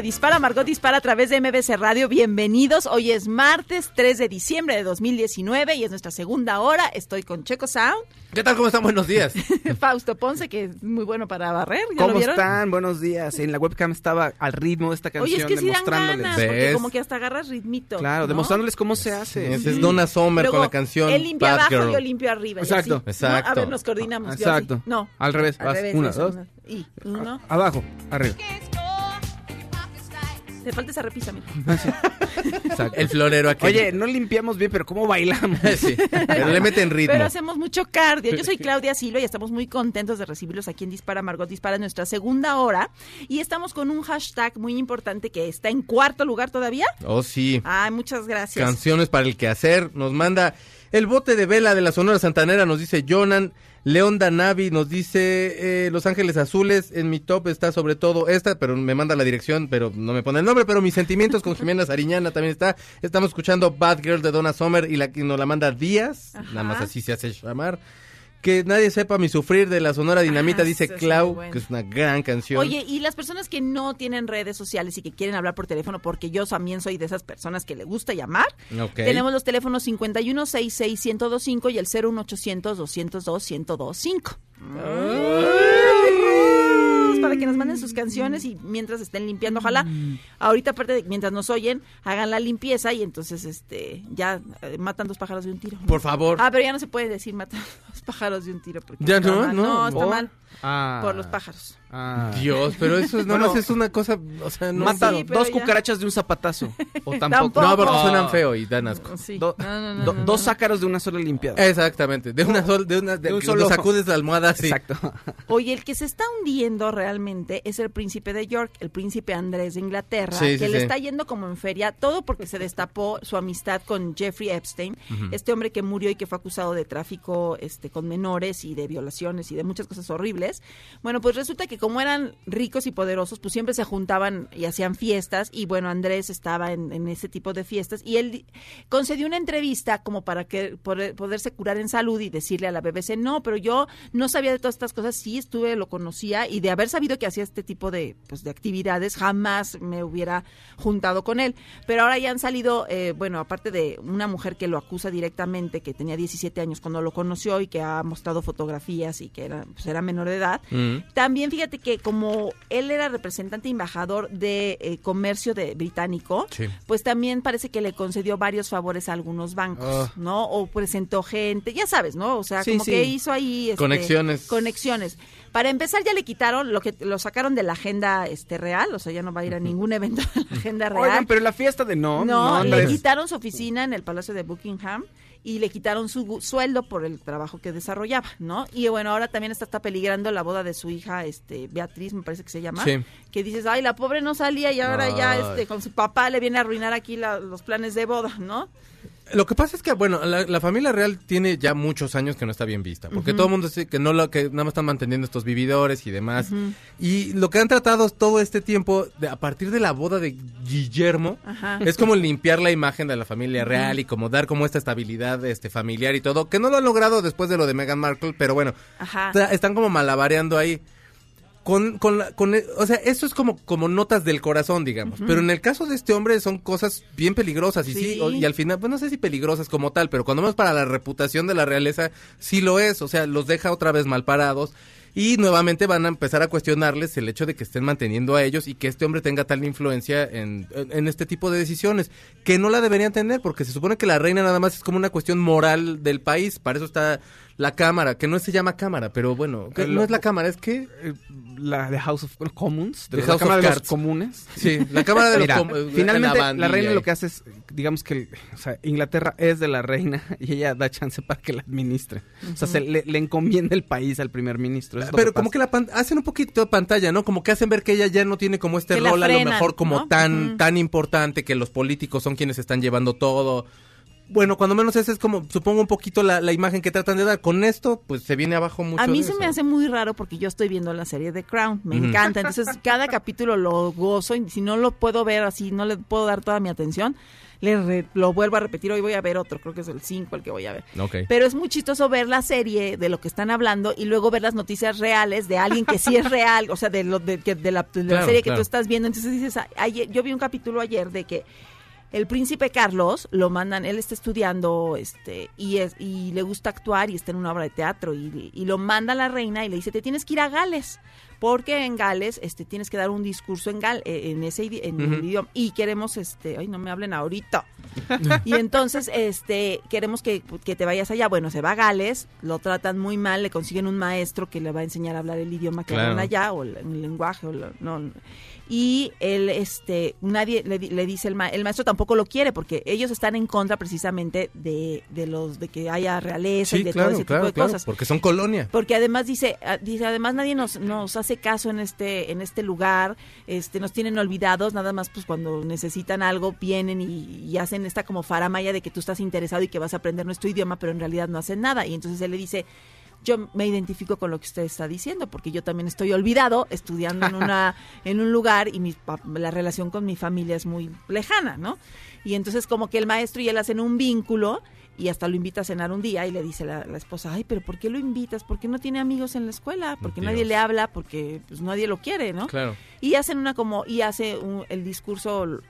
De Dispara Margot Dispara a través de MBC Radio. Bienvenidos. Hoy es martes 3 de diciembre de 2019 y es nuestra segunda hora. Estoy con Checo Sound, ¿Qué tal? ¿Cómo están? Buenos días. Fausto Ponce, que es muy bueno para barrer. ¿Ya lo ¿Cómo vieron? están? Buenos días. En la webcam estaba al ritmo de esta canción Oye, es que sí dan demostrándoles. ganas, porque ¿Ves? como que hasta agarras ritmito. Claro, ¿no? demostrándoles cómo se hace. Ese es Donna Luego, con la canción Él limpia Bad abajo, Girl. yo limpio arriba. Exacto. así. Exacto. No, a ver, nos coordinamos. yo así. Exacto. No. Al revés. Al Vas, revés. una, dos. una. Y uno. Abajo, arriba. Te falta esa repisa, mira. Exacto. El florero aquí. Oye, no limpiamos bien, pero ¿cómo bailamos? sí, pero le meten ritmo. Pero hacemos mucho cardio. Yo soy Claudia Silva y estamos muy contentos de recibirlos aquí en Dispara Margot Dispara nuestra segunda hora. Y estamos con un hashtag muy importante que está en cuarto lugar todavía. Oh, sí. Ay, muchas gracias. Canciones para el quehacer. Nos manda el bote de vela de la Sonora Santanera, nos dice Jonan. León Danavi nos dice eh, Los Ángeles Azules. En mi top está sobre todo esta, pero me manda la dirección, pero no me pone el nombre. Pero mis sentimientos con Jimena Sariñana también está. Estamos escuchando Bad Girl de Donna Summer y la que nos la manda Díaz. Ajá. Nada más así se hace llamar. Que nadie sepa mi sufrir de la Sonora Dinamita, Ah, dice Clau, que es una gran canción. Oye, y las personas que no tienen redes sociales y que quieren hablar por teléfono, porque yo también soy de esas personas que le gusta llamar, tenemos los teléfonos 5166-1025 y el 01800-202-1025. Para que nos manden sus canciones y mientras estén limpiando, ojalá, ahorita aparte de mientras nos oyen, hagan la limpieza y entonces este ya eh, matan dos pájaros de un tiro. ¿no? Por favor. Ah, pero ya no se puede decir matar dos pájaros de un tiro. Porque Ya está no, mal. no, está mal. Ah. Por los pájaros. Ah. Dios, pero eso es, Bueno, nomás es una cosa, o sea, no... Mata Sí, dos ya. cucarachas de un zapatazo. O tampoco. Tampoco. No, porque suenan feo y dan asco. Sí. Do- No, no, no, do- no, no. Dos ácaros de una sola limpiada. Exactamente, de una sol, de una, de, De un solo sacudes la almohada así. Exacto. Oye, el que se está hundiendo realmente es el príncipe de York, el príncipe Andrés de Inglaterra, Sí, que sí, le sí. está yendo como en feria, todo porque se destapó su amistad con Jeffrey Epstein, este hombre que murió y que fue acusado de tráfico este, con menores y de violaciones y de muchas cosas horribles. Bueno, pues resulta que como eran ricos y poderosos, pues siempre se juntaban y hacían fiestas y bueno, Andrés estaba en, en ese tipo de fiestas y él di- concedió una entrevista como para que poder- poderse curar en salud y decirle a la BBC, no, pero yo no sabía de todas estas cosas, sí estuve, lo conocía y de haber sabido que hacía este tipo de, pues, de actividades, jamás me hubiera juntado con él. Pero ahora ya han salido, eh, bueno, aparte de una mujer que lo acusa directamente, que tenía 17 años cuando lo conoció y que ha mostrado fotografías y que era, pues, era menor de edad, Mm. también fíjate que como él era representante embajador de eh, comercio de británico, Sí. pues también parece que le concedió varios favores a algunos bancos, Ah. ¿no? O presentó gente, ya sabes, ¿no? O sea, Sí, como sí. que hizo ahí este, Conexiones. Conexiones. Para empezar ya le quitaron lo que lo sacaron de la agenda este real, o sea, ya no va a ir a ningún evento de la agenda real. Oigan, pero la fiesta de no. No, le Andrés. quitaron su oficina en el Palacio de Buckingham y le quitaron su sueldo por el trabajo que desarrollaba, ¿no? Y bueno, ahora también está, está peligrando la boda de su hija, este Beatriz, me parece que se llama, Sí. que dices, ay, la pobre no salía y ahora ya este con su papá le viene a arruinar aquí la- los planes de boda, ¿no? Lo que pasa es que, bueno, la, la familia real tiene ya muchos años que no está bien vista, porque todo el mundo dice que no lo, que nada más están manteniendo estos vividores y demás. Y lo que han tratado todo este tiempo, de, a partir de la boda de Guillermo, Ajá. es como limpiar la imagen de la familia real y como dar como esta estabilidad este familiar y todo, que no lo han logrado después de lo de Meghan Markle, pero bueno, Ajá. están como malabareando ahí. Con, con, la- con el- o sea, eso es como, como notas del corazón, digamos. Pero en el caso de este hombre son cosas bien peligrosas. Y sí, Sí. o- y al final, pues no sé si peligrosas como tal, pero cuando menos para la reputación de la realeza, sí lo es. O sea, los deja otra vez mal parados. Y nuevamente van a empezar a cuestionarles el hecho de que estén manteniendo a ellos y que este hombre tenga tal influencia en, en- en este tipo de decisiones, que no la deberían tener, porque se supone que la reina nada más es como una cuestión moral del país, para eso está la cámara, que no se llama cámara, pero bueno, que El no es la cámara, es que... Eh, La de House of Commons. De The la House Cámara of de los Cards. Comunes. Sí, la cámara de Mira, los... eh, finalmente la, reina lo que hace es, digamos que, o sea, Inglaterra es de la reina y ella da chance para que la administre. O sea, se le, le encomienda el país al primer ministro. Pero que como que la pan- hacen un poquito de pantalla, ¿no? Como que hacen ver que ella ya no tiene como este Que rol a lo mejor como ¿no? tan tan importante que los políticos son quienes están llevando todo. Bueno, cuando menos esa es como supongo un poquito la, la imagen que tratan de dar. Con esto pues se viene abajo mucho A mí de se eso. me hace muy raro porque yo estoy viendo la serie de Crown, me encanta, entonces cada capítulo lo gozo y si no lo puedo ver así, no le puedo dar toda mi atención, le re- lo vuelvo a repetir, hoy voy a ver otro, creo que es el 5 el que voy a ver. Ok. Pero es muy chistoso ver la serie de lo que están hablando y luego ver las noticias reales de alguien que sí es real, o sea, de, lo, de, de la, de la Claro, serie que claro. tú estás viendo. Entonces dices, ayer, yo vi un capítulo ayer de que el príncipe Carlos lo mandan, él está estudiando este y es y le gusta actuar y está en una obra de teatro y, y lo manda la reina y le dice, te tienes que ir a Gales. Porque en Gales este tienes que dar un discurso en gal eh, en ese en el idioma y queremos este, ay no me hablen ahorita. y entonces este queremos que, que te vayas allá. Bueno, se va a Gales, lo tratan muy mal, le consiguen un maestro que le va a enseñar a hablar el idioma que Claro. hablan allá o el, el lenguaje o la- no y él este nadie le, le dice el, ma- el maestro tampoco lo quiere porque ellos están en contra precisamente de, de los de que haya realeza y Sí, de claro, todo ese claro, tipo de claro, cosas porque son colonia. porque además dice ah, dice además nadie nos, nos hace caso en este en este lugar este nos tienen olvidados nada más pues cuando necesitan algo vienen y, y hacen esta como faramaya de que tú estás interesado y que vas a aprender nuestro idioma pero en realidad no hacen nada y entonces él le dice yo me identifico con lo que usted está diciendo porque yo también estoy olvidado estudiando en una en un lugar y mi, pa- la relación con mi familia es muy lejana no y entonces como que el maestro y él hacen un vínculo y hasta lo invita a cenar un día y le dice la, la esposa, ay, pero ¿por qué lo invitas? ¿Por qué no tiene amigos en la escuela? Porque nadie le habla, porque pues nadie lo quiere, ¿no? Claro. Y hacen una como, y hace un- el discurso, lo,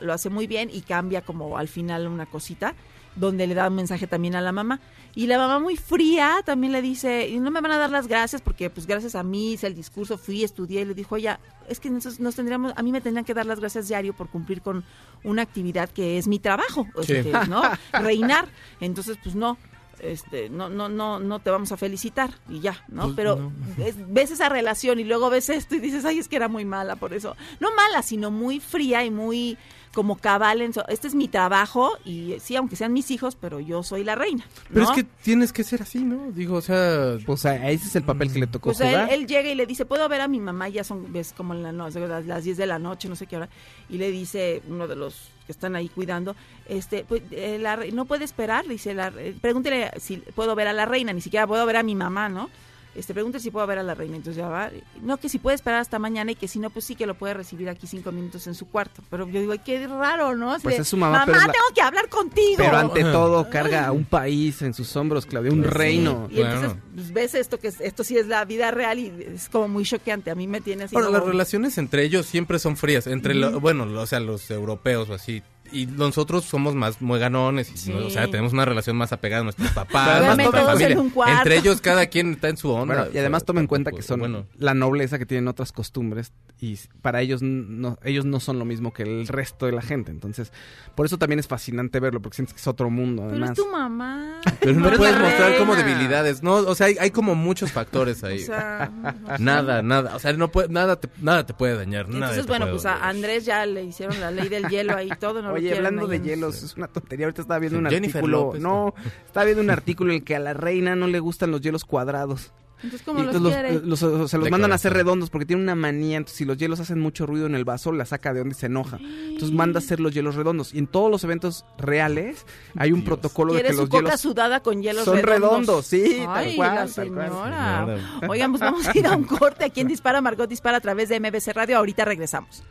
lo hace muy bien y cambia como al final una cosita donde le da un mensaje también a la mamá. Y la mamá muy fría también le dice, y no me van a dar las gracias porque pues gracias a mí hice el discurso, fui, estudié y le dijo, oye, es que nosotros nos tendríamos, a mí me tendrían que dar las gracias diario por cumplir con una actividad que es mi trabajo, o sea, Sí. que, ¿no? Reinar. Entonces, pues no. Este, no, no, no, no te vamos a felicitar y ya, ¿no? Pues, Pero no. es- ves esa relación y luego ves esto y dices, ay, es que era muy mala por eso. No mala, sino muy fría y muy como cabal en este es mi trabajo y sí, aunque sean mis hijos, pero yo soy la reina. Pero es que tienes que ser así, ¿no? Digo, o sea... Pues a- ese es el papel que le tocó sea, jugar. él, él llega y le dice, ¿puedo ver a mi mamá? Ya son, ves, como en la las 10 de la noche, no sé qué hora. Y le dice uno de los que están ahí cuidando, este, pues, eh, la no puede esperar, dice, la, re- pregúntele si puedo ver a la reina, ni siquiera puedo ver a mi mamá, ¿no? Este, pregúntele si puedo ver a la reina. Entonces ya va, no, que si puede esperar hasta mañana y que si no, pues sí que lo puede recibir aquí cinco minutos en su cuarto. Pero yo digo, ay, qué raro, ¿no? Así Pues de, es su mamá, pero la- tengo que hablar contigo. Pero ante todo carga a un país en sus hombros, Claudia, un Pues sí, reino. Y entonces pues, ves esto que es- esto sí es la vida real y es como muy choqueante. A mí me tiene así. Ahora, como- las relaciones entre ellos siempre son frías, entre, lo- bueno, o sea, los europeos o así. Y nosotros somos más mueganones, y, Sí. ¿no? o sea, tenemos una relación más apegada a nuestros papás, más todos familia. en. Entre ellos cada quien está en su onda. Bueno, y además o toma en cuenta que son Bueno, la nobleza que tienen otras costumbres y para ellos no, ellos no son lo mismo que el resto de la gente. Entonces, por eso también es fascinante verlo, porque sientes que es otro mundo. Pero Además, es tu mamá. pero no Pero es puedes la mostrar como debilidades, ¿no? O sea, hay, hay como muchos factores O ahí. sea, no sé. Nada, nada, o sea, no puede, nada, te, nada te puede dañar. nada Entonces, te bueno, puede pues a doler. Andrés ya le hicieron la ley del hielo ahí todo. No Oye, hablando de hielos, es una tontería. Ahorita estaba viendo un Jennifer artículo. López, no, estaba viendo un artículo en el que a la reina no le gustan los hielos cuadrados. Entonces, ¿cómo los entonces quiere? los, los- se los mandan a hacer redondos porque tiene una manía. Entonces, si los hielos hacen mucho ruido en el vaso, la saca de donde se enoja. Entonces, manda a hacer los hielos redondos. Y en todos los eventos reales hay un Dios. protocolo de que su los coca hielos sudada con hielos son redondos. Sí, tal cual, la tal cual. señora. Señora. Oigan, pues vamos a ir a un corte. Aquí en Dispara, Margot Dispara a través de MBC Radio. Ahorita regresamos.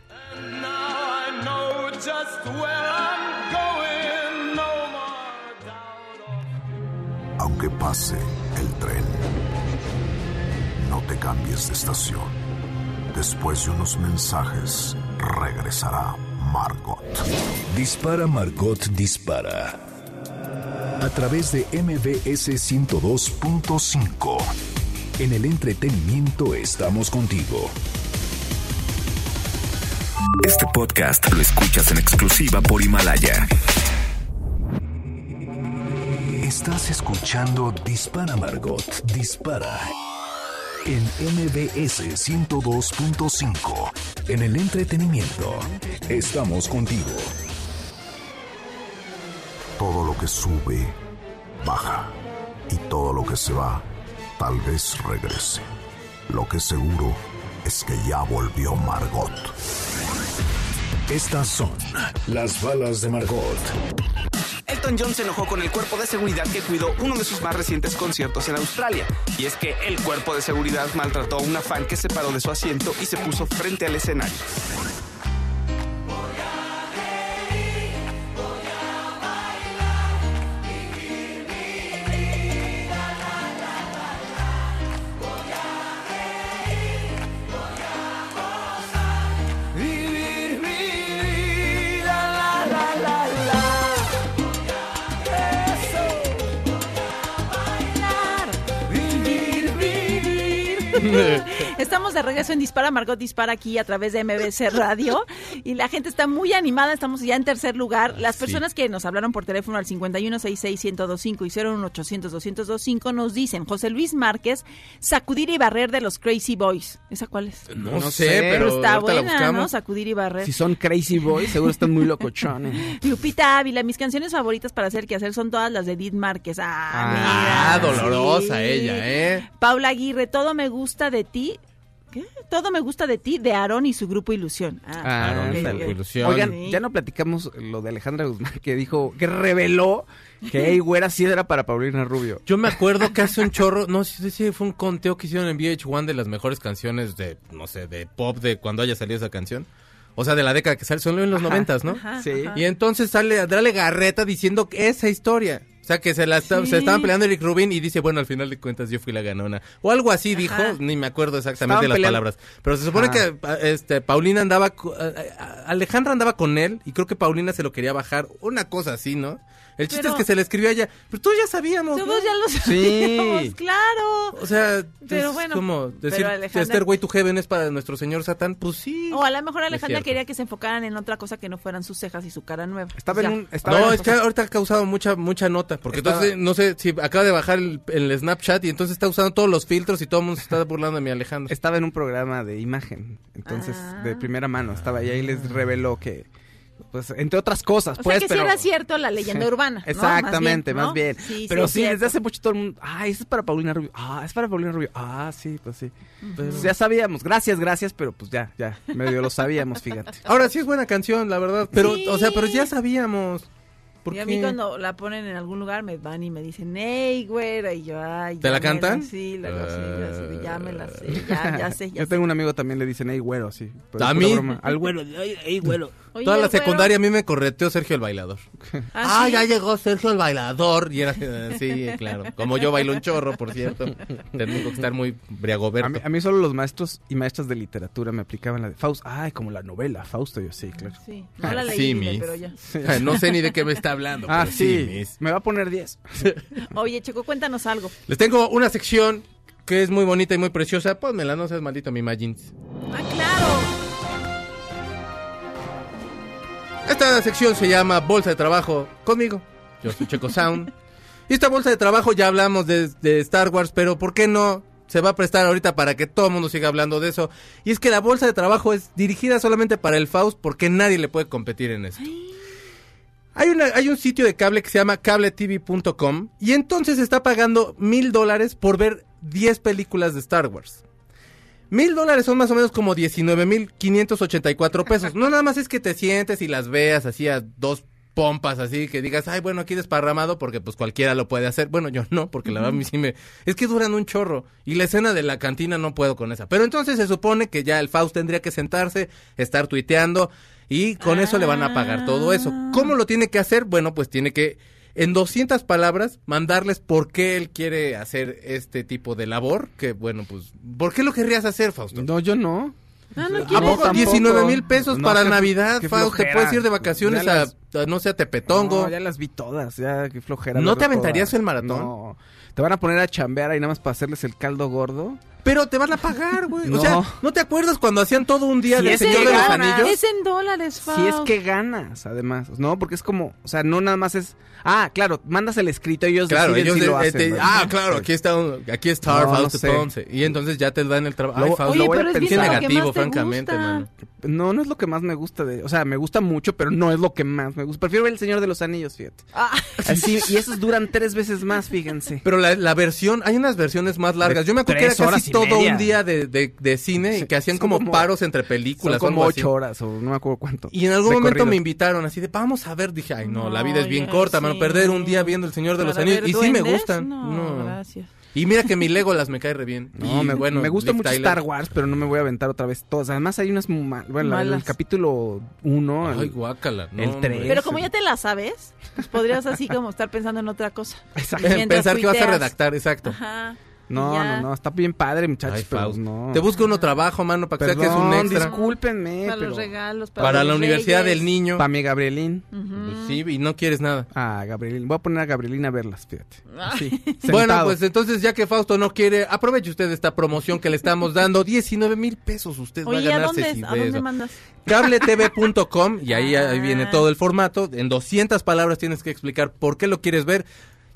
Aunque pase el tren, no te cambies de estación. Después de unos mensajes, regresará Margot. Dispara Margot Dispara. A través de MBS 102.5. En el entretenimiento estamos contigo. Este podcast lo escuchas en exclusiva por Himalaya. Estás escuchando Dispara Margot Dispara. En MBS 102.5. En el entretenimiento estamos contigo. Todo lo que sube, baja. Y todo lo que se va, tal vez regrese. Lo que seguro es que ya volvió Margot. Estas son las balas de Margot. Elton John se enojó con el cuerpo de seguridad que cuidó uno de sus más recientes conciertos en Australia. Y es que el cuerpo de seguridad maltrató a una fan que se paró de su asiento y se puso frente al escenario. De regreso en Dispara, Margot Dispara aquí a través de MBC Radio y la gente está muy animada, estamos ya en tercer lugar. Las personas que nos hablaron por teléfono al 5166-1025 y 01800-202.5 nos dicen, José Luis Márquez, sacudir y barrer de los Crazy Boys. ¿Esa cuál es? No, No sé, pero, Pero está buena, ¿no? Sacudir y barrer. Si son crazy boys, seguro están muy locochones. Lupita Ávila, mis canciones favoritas para hacer que hacer son todas las de Edith Márquez. Ah, Ah, mira, dolorosa sí. ella, ¿eh? Paula Aguirre, todo me gusta de ti. ¿Qué? Todo me gusta de ti, de Aarón y su grupo Ilusión. Ah, Ah, ok, ándale, ok. Ilusión. Oigan, Sí. ya no platicamos lo de Alejandra Guzmán que dijo, que reveló que Ey Güera sí era para Paulina Rubio. Yo me acuerdo que hace un chorro, no sé si fue un conteo que hicieron en VH1 de las mejores canciones de, no sé, de pop de cuando haya salido esa canción. O sea, de la década que sale, son en los noventas, ¿no? Ajá, Sí. ajá. Y entonces sale Andrale Garreta diciendo que esa historia. O sea, que se la Sí. se estaban peleando Eric Rubin y dice, bueno, al final de cuentas yo fui la ganona. O algo así dijo, ni me acuerdo exactamente Estaban las peleando- palabras. Pero se supone Ah. que pa- este Paulina andaba, a- a- Alejandra andaba con él y creo que Paulina se lo quería bajar. Una cosa así, ¿no? El chiste Pero- es que se le escribió a ella. Pero todos ya sabíamos, ¿no? Todos ya lo Sí. sabíamos, claro. O sea, Pero es bueno, como decir, Alejandra- Esther Way to Heaven es para nuestro señor Satán. Pues sí. O a lo mejor Alejandra quería que se enfocaran en otra cosa que no fueran sus cejas y su cara nueva. Estaba en un- estaba No, en- es que ahorita ha causado mucha mucha nota, porque Estaba- entonces no sé si acaba de bajar el, el Snapchat y entonces está usando todos los filtros y todo el mundo se está burlando de mi Alejandro. Estaba en un programa de imagen, entonces Ah. de primera mano estaba y ahí les reveló que, pues, entre otras cosas, O pues, sea que pero... sí era cierto la leyenda urbana. ¿no? Exactamente, más bien. ¿no? Sí, pero sí, sí, es desde hace mucho todo el mundo, ah, eso es para Paulina Rubio, ah, es para Paulina Rubio, ah, sí, pues sí. Pues ya sabíamos, gracias, gracias, pero pues ya, ya, medio lo sabíamos, fíjate. Ahora sí es buena canción, la verdad, pero Sí. o sea, pero ya sabíamos. ¿Por Y a mí cuando la ponen en algún lugar me van y me dicen, hey, güera, y yo, ay. ¿Te la cantan? Sí, así de, ya me la sé, ya, ya sé, ya Yo sé. tengo un amigo también le dicen, hey, güero, sí. ¿A mí? broma. Al güero, hey, güero. Oye, Toda la güero, secundaria a mí me correteó Sergio el bailador. ¿ah, Ah, sí? ya llegó Sergio el bailador. Y era así, claro. Como yo bailo un chorro, por cierto. Tengo que estar muy A mí, briagoberto. a mí solo los maestros y maestras de literatura me aplicaban la de Faust. Ay, como la novela, Fausto, yo sí, claro. Sí, no la leí, Sí, dile, miss. pero ya. No sé ni de qué me está hablando. Ah, pero sí, miss. me va a poner 10. Oye, Checo, cuéntanos algo. Les tengo una sección que es muy bonita y muy preciosa. Pónmela, no seas maldito, mi Magins. Ah, claro. Esta sección se llama Bolsa de Trabajo conmigo. Yo soy Checo Sound. Y esta bolsa de trabajo ya hablamos de, Star Wars, pero ¿por qué no? Se va a prestar ahorita para que todo el mundo siga hablando de eso. Y es que la bolsa de trabajo es dirigida solamente para el Faust porque nadie le puede competir en esto. Hay, hay un sitio de cable que se llama cabletv.com y entonces está pagando mil dólares por ver 10 películas de Star Wars. Mil dólares son más o menos como 19 mil 584 pesos. No nada más es que te sientes y las veas así a dos pompas así que digas, ay, bueno, aquí desparramado porque pues cualquiera lo puede hacer. Bueno, yo no, porque la verdad a mí sí me... Es que duran un chorro y la escena de la cantina no puedo con esa. Pero entonces se supone que ya el Faust tendría que sentarse, estar tuiteando y con eso le van a pagar todo eso. ¿Cómo lo tiene que hacer? Bueno, pues tiene que en 200 palabras mandarles por qué él quiere hacer este tipo de labor. Que bueno, pues, ¿por qué lo querrías hacer, Fausto? No, yo no. Ah, no ¿A poco tampoco. 19 mil pesos No, para qué- Navidad, qué Fausto? Te puedes ir de vacaciones a, no sé, a Tepetongo. No, ya las vi todas, ya qué flojera. ¿No te aventarías todas. el maratón? No. Te van a poner a chambear ahí nada más para hacerles el caldo gordo. Pero te van a pagar, güey. O No. sea, ¿no te acuerdas cuando hacían todo un día Sí, del Señor de los. Anillos? Es en dólares, Faust. Si es que ganas, además. No, porque es como, o sea, no nada más es. Ah, claro, mandas el escrito, ellos Claro, deciden ellos si lo de- hacen. ¿no? ah, claro, aquí está, un- aquí está No, no Fausto sé. Ponce. Y entonces ya te dan el trabajo. Ay, Fausto, Oye, lo voy a pero es pensar. Qué bien lo que negativo, más te francamente, gusta. mano. No, no es lo que más me gusta de. O sea, me gusta mucho, pero no es lo que más me gusta. Prefiero ver El Señor de los Anillos, fíjate. Ah, Así, y esos duran tres veces más, fíjense. Pero la, la versión, hay unas versiones más largas. Yo me acuerdo que era casi todo media. un día de, de, de cine y que hacían como, como- paros entre películas. como así. ocho horas, o no me acuerdo cuánto. Y en algún momento corrido. me invitaron así de, vamos a ver. Dije, ay, no, la vida es bien corta, mano. sí. Perder un día viendo El Señor de los ¿para Anillos. Y sí me gustan. No, No. gracias. Y mira que mi Legolas me cae re bien. No, Y, me, bueno, me gusta Liv mucho Tyler. Star Wars, pero no me voy a aventar otra vez todas. Además hay unas... Bueno, la- el Malas. capítulo 1... Ay, guácala. No, el hombre. tres. Pero como ya te la sabes, pues podrías así como estar pensando en otra cosa. Exacto. Pensar que vas a redactar, exacto. Ajá. No, Ya. no, no, está bien padre, muchachos, Ay, pero no. Te busco uno trabajo, mano, para que sea que es un Perdón, extra. discúlpenme, Para pero... los regalos, para, Para los la Universidad reyes. del Niño. Para mi Gabrielín. Pues sí, y no quieres nada. Ah, Gabrielín. Voy a poner a Gabrielín a verlas, fíjate. Así, Bueno, sentado. pues entonces ya que Fausto no quiere, aproveche usted esta promoción que le estamos dando. 19 mil pesos usted va a Oye, ¿a ganarse dónde, si ¿a de dónde mandas? Cabletv.com y ahí, ahí viene Ah. todo el formato. En 200 palabras tienes que explicar por qué lo quieres ver.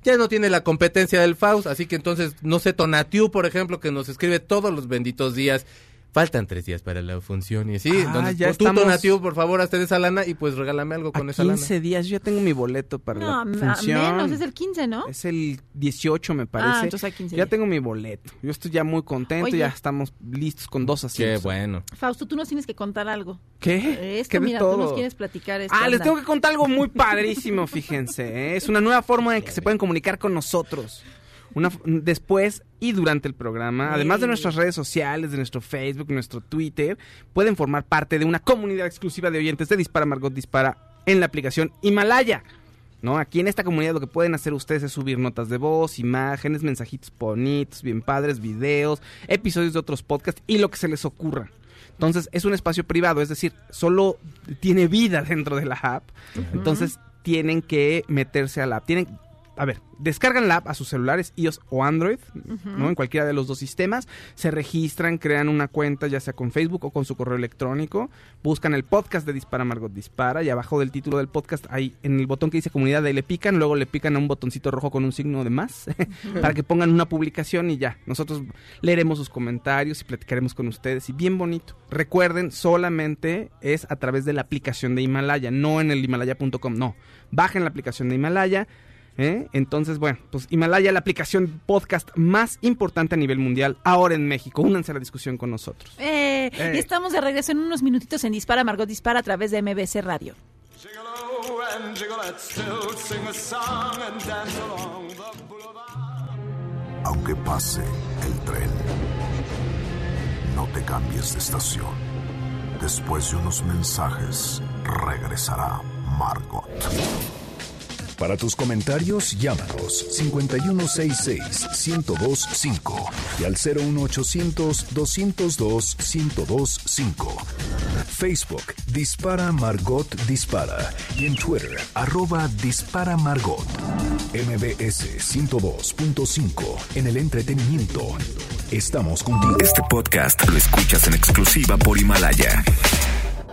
Ya no tiene la competencia del Faust, así que entonces, no sé, Tonatiu, por ejemplo, que nos escribe todos los benditos días. Faltan tres días para la función y así. Ah, entonces, ya pues, tú, estamos- Tonatiu, por favor, hazte de esa lana y pues regálame algo A con esa lana. 15 días, yo ya tengo mi boleto para No, la a- a función. menos, es el 15, ¿no? Es el 18, me parece. Ah, entonces hay 15 ya días. tengo mi boleto. Yo estoy ya muy contento, Oye. ya estamos listos con dos Qué asientos. bueno. Fausto, tú nos tienes que contar algo. ¿Qué? Esto, ¿Qué de mira, tú todo? nos quieres platicar esto. Ah, les anda. tengo que contar algo muy padrísimo, fíjense. ¿eh? Es una nueva forma en que se pueden comunicar con nosotros. Una, f- después y durante el programa, además de nuestras redes sociales, de nuestro Facebook, nuestro Twitter, pueden formar parte de una comunidad exclusiva de oyentes de Dispara Margot Dispara en la aplicación Himalaya. ¿No? Aquí en esta comunidad lo que pueden hacer ustedes es subir notas de voz, imágenes, mensajitos bonitos, bien padres, videos, episodios de otros podcasts y lo que se les ocurra. Entonces es un espacio privado, es decir, solo tiene vida dentro de la app. Entonces tienen que meterse a la app. Tienen, a ver, descargan la app a sus celulares, iOS o Android, ¿no? En cualquiera de los dos sistemas, se registran, crean una cuenta, ya sea con Facebook o con su correo electrónico, buscan el podcast de Dispara Margot Dispara y abajo del título del podcast, ahí en el botón que dice comunidad, ahí le pican, luego le pican a un botoncito rojo con un signo de más para que pongan una publicación y ya. Nosotros leeremos sus comentarios y platicaremos con ustedes y bien bonito. Recuerden, solamente es a través de la aplicación de Himalaya, no en el himalaya.com, no. Bajen la aplicación de Himalaya. ¿Eh? Entonces, bueno, pues Himalaya, la aplicación podcast más importante a nivel mundial, ahora en México. Únanse a la discusión con nosotros. Eh, Eh. Y estamos de regreso en unos minutitos en Dispara, Margot Dispara a través de MBC Radio. Gigolo and Gigolette still sing a song and dance along the boulevard. Aunque pase el tren, no te cambies de estación. Después de unos mensajes, regresará Margot. Para tus comentarios, llámanos 5166-1025 y al 01800-202-1025. Facebook Dispara Margot Dispara y en Twitter arroba Dispara Margot. MBS 102.5 en el entretenimiento. Estamos contigo. Este podcast lo escuchas en exclusiva por Himalaya.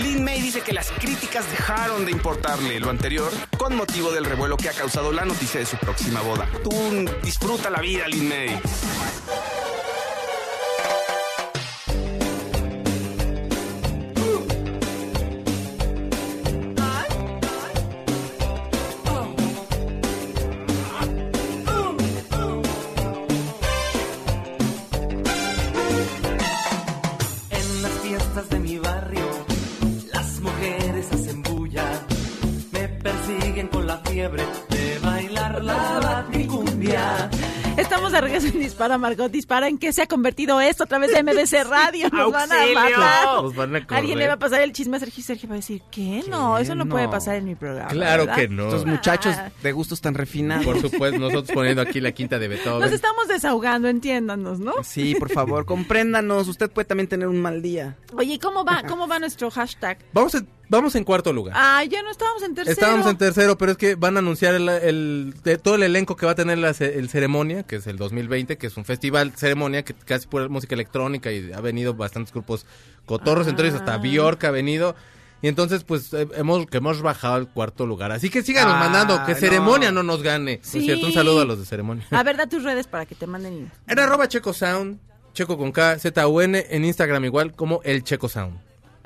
Lin May dice que las críticas dejaron de importarle lo anterior con motivo del revuelo que ha causado la noticia de su próxima boda. Tú disfruta la vida, Lin May. Dispara, Margot Dispara. ¿En qué se ha convertido esto a través de MBC Radio? Nos van a matar. Nos van a correr. Alguien le va a pasar el chisme a Sergio y Sergio va a decir, ¿qué? No, eso no, no? puede pasar en mi programa. Claro ¿verdad? que no. Estos muchachos de gustos tan refinados. Por supuesto, nosotros poniendo aquí la quinta de Beethoven. Nos estamos desahogando, entiéndanos, ¿no? Sí, por favor, compréndanos. Usted puede también tener un mal día. Oye, ¿y cómo va, cómo va nuestro hashtag? Vamos, en, vamos en cuarto lugar. Ah, ya no estábamos en tercero. Estábamos en tercero, pero es que van a anunciar el, el- de todo el elenco que va a tener la el ceremonia, que es el 2020, que es un festival ceremonia que casi pura música electrónica y ha venido bastantes grupos cotorros, entre ellos hasta Bjork ha venido. Y entonces, pues, eh, hemos, que hemos bajado al cuarto lugar. Así que síganos Ah, mandando, que no. ceremonia no nos gane. ¿No Sí. es cierto? Un saludo a los de ceremonia. A ver, da tus redes para que te manden. En arroba Checo Sound, Checo con K, Z-U-N, en Instagram igual como el Checo Sound.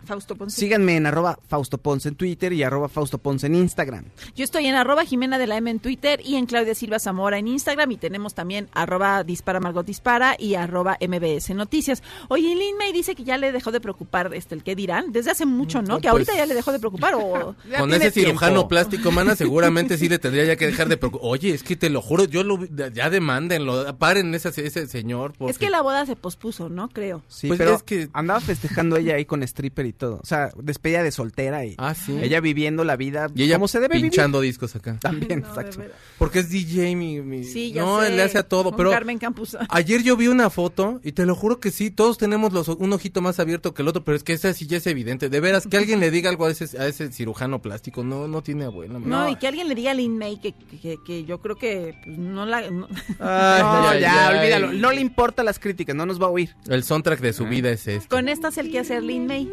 Fausto Ponce. Síganme en arroba Fausto Ponce en Twitter y arroba Fausto Ponce en Instagram. Yo estoy en arroba Jimena de la M en Twitter y en Claudia Silva Zamora en Instagram y tenemos también arroba Dispara Margot Dispara y arroba MBS Noticias. Oye, Lin May dice que ya le dejó de preocupar este el que dirán desde hace mucho, ¿no? No, que ahorita pues- ya le dejó de preocupar o... Con ese cirujano tiempo. plástico, mana, seguramente sí le tendría ya que dejar de preocupar. Oye, es que te lo juro, yo lo ya demándenlo, paren ese, ese señor. Porque... Es que la boda se pospuso, ¿no? Creo. Sí, Pues pero es que- andaba festejando ella ahí con stripper y todo. O sea, despedida de soltera y Ah, sí. ella viviendo la vida Y ella como se debe pinchando discos acá. También, No, exacto. Porque es DJ, mi... mi- Sí, ya No, sé. él le hace a todo, Con pero... Carmen Campos. Ayer yo vi una foto y te lo juro que sí, todos tenemos los, un ojito más abierto que el otro, pero es que esa sí ya es evidente. De veras, que alguien le diga algo a ese, a ese cirujano plástico, no, no tiene abuela. man. No, y que alguien le diga a Lin May que, que, que yo creo que pues, no la... no- Ay, No, ay, ya, ay. olvídalo. No le importa las críticas, no nos va a oír. El soundtrack de su vida es este. Con esta es el que hacer Lin May.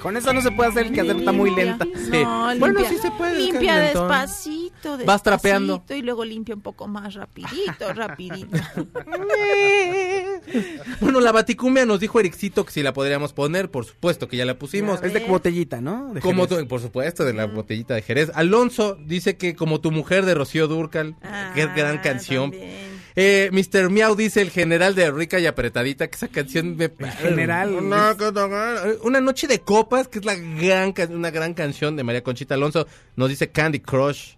Con eso no se puede hacer, el que hacer está muy Limpia. lenta. No. Bueno, limpia, sí se puede, Limpia calentón. despacito, Vas trapeando. despacito, Y luego limpia un poco más rapidito, rapidito. Bueno, la baticumbia nos dijo Ericito que si la podríamos poner, por supuesto que ya la pusimos. Es de botellita, ¿no? De Como tu- por supuesto, de la botellita de Jerez. Alonso dice que como tu mujer de Rocío Durcal. qué gran Ah, canción. también. Eh, Mr. Miau dice el general de Rica y Apretadita, que esa canción me... general. Una, una noche de copas, que es la gran, una gran canción de María Conchita Alonso. Nos dice Candy Crush.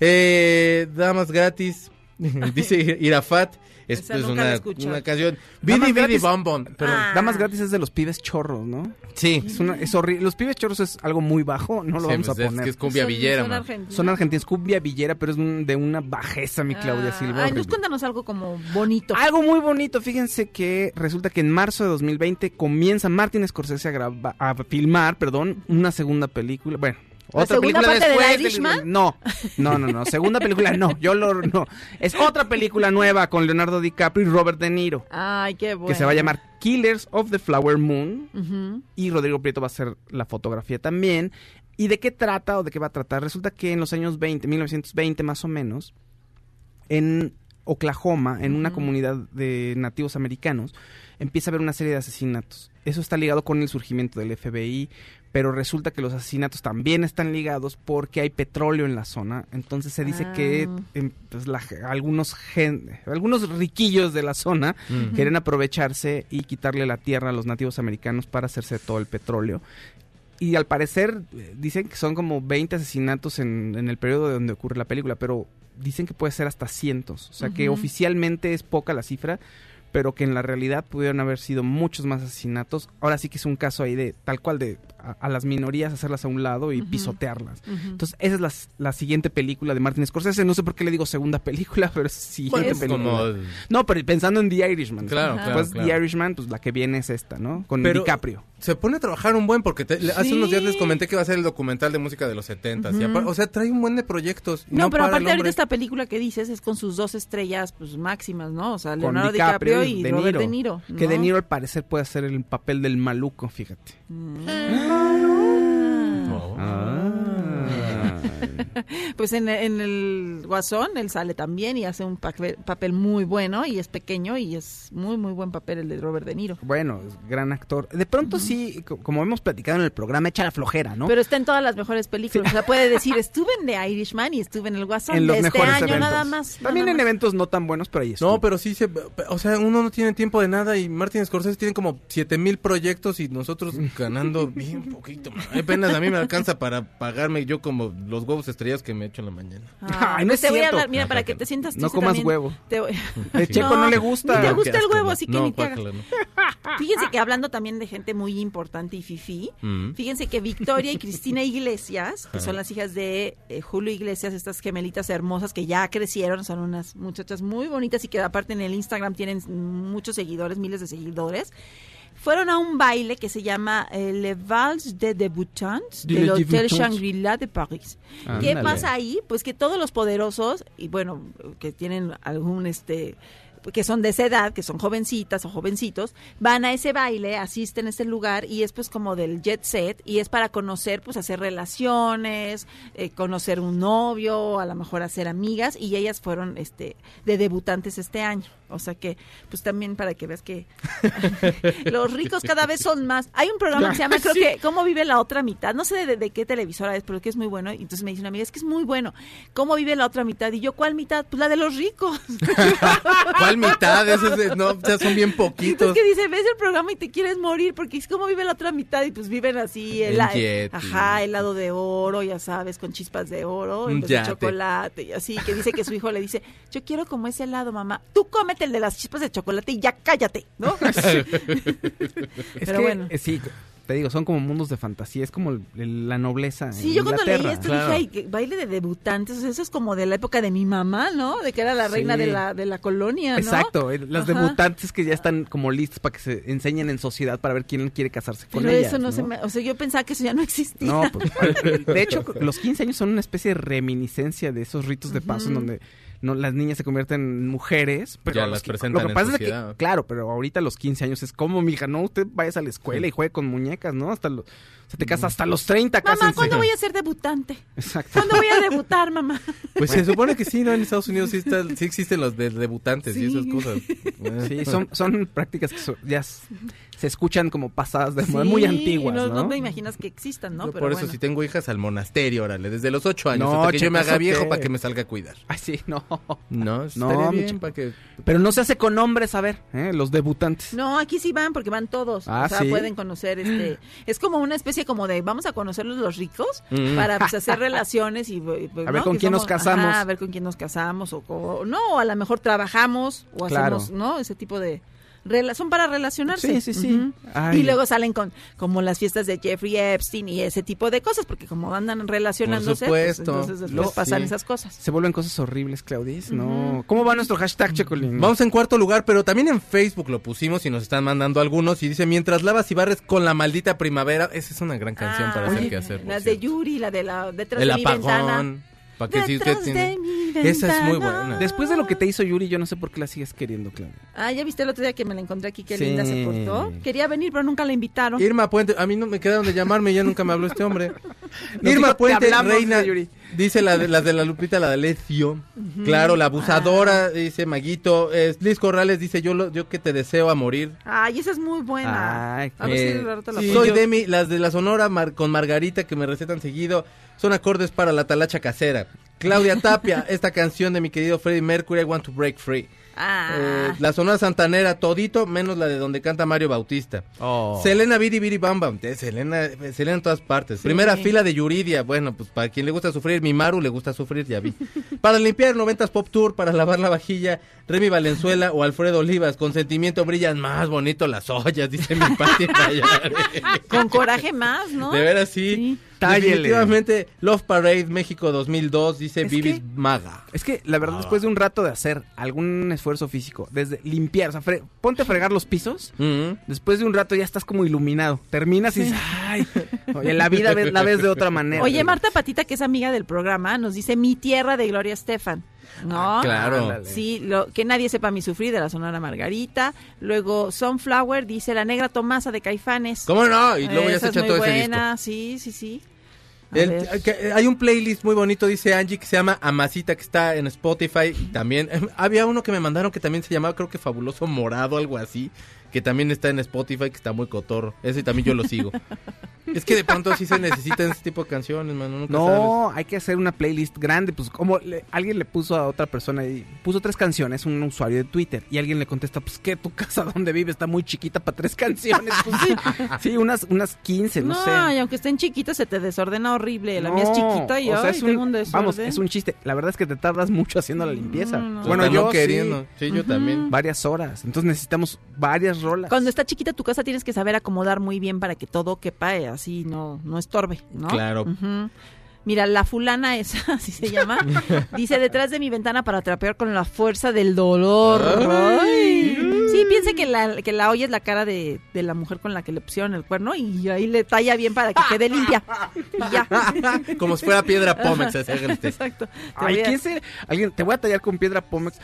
Eh, damas gratis, dice Irafat. Es, Esa es nunca la una, una canción. Damas Bidi Bidi gratis. Bom Bom. Pero Ah. Damas Gratis es de los pibes chorros, ¿no? Sí. Es, una, es horrible. Los pibes chorros es algo muy bajo, no lo Sí, vamos pues a es poner. que es cumbia Son- villera, son argentinos. Son argentinos, cumbia villera, pero es un- de una bajeza, mi Claudia Ah, Silva. Ay, nos cuéntanos algo como bonito. Algo muy bonito, fíjense que resulta que en marzo de 2020 comienza Martin Scorsese a, graba- a filmar, perdón, una segunda película, bueno, ¿La otra segunda película parte de después Irishman? no, no, no, no, segunda película no, yo lo no, es otra película nueva con Leonardo DiCaprio y Robert De Niro, Ay, qué bueno. que se va a llamar Killers of the Flower Moon y Rodrigo Prieto va a hacer la fotografía también. ¿Y de qué trata o de qué va a tratar? Resulta que en los años 20, 1920 más o menos, en Oklahoma, en una comunidad de nativos americanos, empieza a haber una serie de asesinatos. Eso está ligado con el surgimiento del FBI, pero resulta que los asesinatos también están ligados porque hay petróleo en la zona. Entonces se dice que Ah. em, pues, la algunos, gen- algunos riquillos de la zona Mm. quieren aprovecharse y quitarle la tierra a los nativos americanos para hacerse de todo el petróleo. Y al parecer eh, dicen que son como 20 asesinatos en, en el periodo de donde ocurre la película, pero dicen que puede ser hasta cientos. O sea que oficialmente es poca la cifra, pero que en la realidad pudieron haber sido muchos más asesinatos. Ahora sí que es un caso ahí de tal cual de a, a las minorías hacerlas a un lado y pisotearlas. Entonces, esa es la, la siguiente película de Martin Scorsese. No sé por qué le digo segunda película, pero es siguiente Pues, película. como- No, pero pensando en The Irishman. Claro, claro, Después claro. The Irishman, pues la que viene es esta, ¿no? Con Pero- DiCaprio. Se pone a trabajar un buen porque te- hace unos días les comenté que va a ser el documental de música de los 70 Ujú. o sea, trae un buen de proyectos. No, pero aparte ahorita esta película que dices es con sus dos estrellas pues máximas, ¿no? O sea, Leonardo DiCaprio, y Robert De Niro. Que ¿no? De Niro al parecer puede hacer el papel del maluco, fíjate. Oh. Ah. Pues en, en el Guasón él sale también y hace un papel, papel muy bueno y es pequeño y es muy muy buen papel el de Robert De Niro. Bueno, es gran actor. De pronto sí, co- como hemos platicado en el programa, echa la flojera, ¿no? Pero está en todas las mejores películas. O sea, puede decir, estuve en The Irishman y estuve en el Guasón en los de este mejores año eventos. nada más. También nada en más. eventos no tan buenos, pero ahí está. No, pero sí se... O sea, uno no tiene tiempo de nada y Martin Scorsese tiene como 7000 mil proyectos y nosotros ganando bien poquito. man. Apenas a mí me alcanza para pagarme yo como los huevos estrellados que me echo en la mañana. Ah, Ay, no pues es te voy a hablar, mira, No, para no, que no. te sientas No comas también, huevo. te voy- El Checo no, le gusta. Ni te No, gusta el huevo, no. así que No, ni te hagas. no. Fíjense que hablando también de gente muy importante y fifi, Mm. fíjense que Victoria y Cristina Iglesias, que son las hijas de eh, Julio Iglesias, estas gemelitas hermosas que ya crecieron, son unas muchachas muy bonitas y que aparte en el Instagram tienen muchos seguidores, miles de seguidores. Fueron a un baile que se llama eh, Le Vals de Debutants De del Hotel. Shangri-La de París. ¿Qué pasa ahí? Pues que todos los poderosos, y bueno, que tienen algún este que son de esa edad, que son jovencitas o jovencitos, van a ese baile, asisten a ese lugar y es pues como del jet set y es para conocer, pues hacer relaciones, eh, conocer un novio, a lo mejor hacer amigas y ellas fueron este de debutantes este año. O sea que, pues también para que veas que los ricos cada vez son más. Hay un programa que se llama, creo que, ¿Cómo vive la otra mitad? No sé de, de qué televisora es, pero que es muy bueno. Y entonces me dice una amiga, es que es muy bueno. ¿Cómo vive la otra mitad? Y yo, ¿cuál mitad? Pues la de los ricos. ¿Cuál mitad? Esos de- no, ya son bien Es poquitos. que dice, ves el programa y te quieres morir porque es como vive la otra mitad y pues viven así, el, jet y- ajá, helado de oro, ya sabes, con chispas de oro, en vez de chocolate y así, que dice que su hijo le dice, yo quiero como ese helado, mamá, tú cómete el de las chispas de chocolate y ya cállate, ¿no? Es Pero que, bueno. sí, te digo, son como mundos de fantasía, es como el- el- la nobleza. Sí, en yo cuando leí esto claro. dije, ay, baile de debutantes, o sea, eso es como de la época de mi mamá, ¿no? De que era la reina Sí. de la de la colonia, ¿no? Exacto, eh, las Ajá. debutantes que ya están como listas para que se enseñen en sociedad para ver quién quiere casarse con Pero ellas. eso no, se me, o sea, yo pensaba que eso ya no existía. No, pues, de hecho, los 15 años son una especie de reminiscencia de esos ritos de paso en donde no las niñas se convierten en mujeres. Pero Ya las que- presentan Lo que en pasa es sociedad. que, claro, pero ahorita a los 15 años es como, mija, no, usted vayas a la escuela y juegue con muñecas, ¿no? Hasta los, se te casa hasta los 30 Mamá, cásense. ¿cuándo voy a ser debutante? Exacto. ¿Cuándo voy a debutar, mamá? Pues se supone que sí, ¿no? En Estados Unidos sí, está- sí existen los de debutantes y esas cosas. Sí, son, son prácticas que so- ya se escuchan como pasadas de moda, Sí, muy antiguas, no, ¿no? no me imaginas que existan, ¿no? Yo Pero por eso bueno. si tengo hijas al monasterio, órale, desde los ocho años, No, hasta que yo me haga ¿eso viejo para que me salga a cuidar. Ay, sí, no. No, No, bien para que... Pero no se hace con hombres, a ver, ¿eh? los debutantes. No, aquí sí van porque van todos. Ah, o sea, ¿sí? pueden conocer este. Es como una especie como de vamos a conocerlos los ricos Mm. para pues, hacer relaciones y. pues, A ver ¿no? con Que quién nos somos- casamos. ajá, a ver con quién nos casamos o, o- no, o a lo mejor trabajamos o Claro. hacemos, ¿no? Ese tipo de. Rela- son para relacionarse. Sí, sí, sí. Y luego salen con como las fiestas de Jeffrey Epstein y ese tipo de cosas, porque como andan relacionándose, pues, supuesto. entonces después Lo- pasan sí. esas cosas. Se vuelven cosas horribles, Claudis, ¿no? ¿Cómo va nuestro hashtag, Checolín? Vamos en cuarto lugar, pero también en Facebook lo pusimos y nos están mandando algunos. Y dice, mientras lavas y barres con la maldita primavera. Esa es una gran canción Ah, para hacer que hacer. por Las de cierto. Yuri, la de la detrás El de mi ventana. Para que si usted tiene... Esa es muy buena. Después de lo que te hizo Yuri, yo no sé por qué la sigues queriendo, Claudia. Ah, ya viste el otro día que me la encontré aquí, qué Sí. linda se portó. Quería venir, pero nunca la invitaron. Irma Puente, a mí no me quedaron de llamarme, ya nunca me habló este hombre. Nos Irma dijo, "Te Puente, hablamos, reina, Yuri". dice la de, las de la Lupita, la de Lecio. Claro, la abusadora, Ah. dice Maguito. Es, Liz Corrales dice, yo, lo, yo que te deseo a morir. Ay, esa es muy buena. Ay, a ver Eh, si de la sí, soy Demi, las de la Sonora Mar- con Margarita que me recetan seguido, son acordes para la talacha casera. Claudia Tapia, esta canción de mi querido Freddie Mercury, I Want to Break Free. Ah, Eh, la Sonora Santanera, todito, menos la de donde canta Mario Bautista. Oh. Selena Biri Biri Bam Bam. Eh, Selena, eh, Selena en todas partes. Primera fila de Yuridia. Bueno, pues para quien le gusta sufrir, mi Maru le gusta sufrir, ya vi. Para limpiar 90s Pop Tour, para lavar la vajilla, Remy Valenzuela o Alfredo Olivas. Con sentimiento brillan más bonito las ollas, dice mi Pati con coraje más, ¿no? De veras, sí. Sí. Tállele. Definitivamente, Love Parade México 2002, dice Es Vivi que- Maga. Es que la verdad, después de un rato de hacer algún esfuerzo físico, desde limpiar, o sea, fre- ponte a fregar los pisos, Mm. después de un rato ya estás como iluminado. Terminas y dices, ay, oye, la vida ves- la ves de otra manera. Oye, Marta Patita, que es amiga del programa, nos dice Mi Tierra de Gloria Estefan. ¿No? Ah, claro. Sí, lo, que nadie sepa mi sufrir de la Sonora Margarita. Luego Sunflower dice La Negra Tomasa de Caifanes. ¿Cómo no? Y luego ya se echa todo ese disco. buena, sí, sí, sí. El- hay un playlist muy bonito, dice Angie, que se llama Amasita, que está en Spotify. Y también eh, había uno que me mandaron que también se llamaba, creo que Fabuloso Morado, algo así. Que también está en Spotify, que está muy cotorro. Ese también yo lo sigo. es que de pronto sí se necesitan ese tipo de canciones, mano. Nunca sabes. No, hay que hacer una playlist grande. Pues como le- alguien le puso a otra persona y puso tres canciones, un usuario de Twitter, y alguien le contesta, pues que tu casa donde vive está muy chiquita para tres canciones. Pues sí, sí, unas, unas 15, no, No, sé. y aunque estén chiquitos se te desordena horrible. La mía es chiquita y o sea, ay, es un- tengo un desorden. Vamos, es un chiste. La verdad es que te tardas mucho haciendo la limpieza. No, no. Bueno, yo sí, queriendo. Sí, yo también. varias horas. Entonces necesitamos varias rolas. Cuando está chiquita tu casa tienes que saber acomodar muy bien para que todo quepa eh, así no no estorbe, ¿no? Claro. Mira, la fulana esa, así se llama, dice detrás de mi ventana para trapear con la fuerza del dolor. Ay. Sí, piense que la, que la olla es la cara de, de la mujer con la que le pusieron el cuerno y ahí le talla bien para que quede limpia. Y ya. Como si fuera piedra Pómex. Exacto. Te Ay, a- ¿quién se...? Alguien, te voy a tallar con piedra Pómex.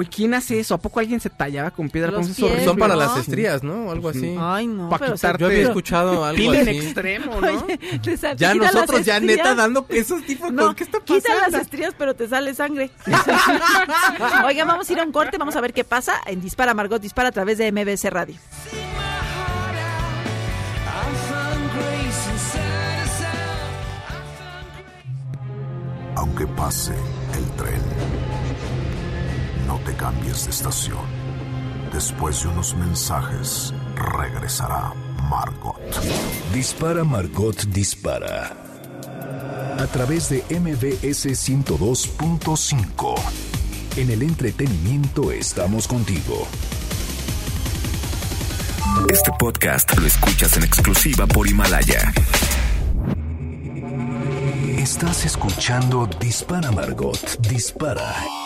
Ay, ¿quién hace eso? ¿A poco alguien se tallaba con piedra Los pies, horrible. Son para ¿no? las estrías, ¿no? O algo así. Ay, no. Pa' pero, o sea, quitarte- Yo había escuchado algo Pila en extremo, ¿no? Oye, te sal- Ya nosotros ya neta dando esos tipos No, ¿qué está quita las pasando? estrías, pero te sale sangre. Oiga, vamos a ir a un corte, vamos a ver qué pasa en Dispara Margot Dispara a través de MBS Radio. Aunque pase el tren, no te cambies de estación. Después de unos mensajes, regresará Margot. Dispara Margot Dispara. A través de MBS 102.5. En el entretenimiento estamos contigo. Este podcast lo escuchas en exclusiva por Himalaya. Estás escuchando Dispara Margot Dispara.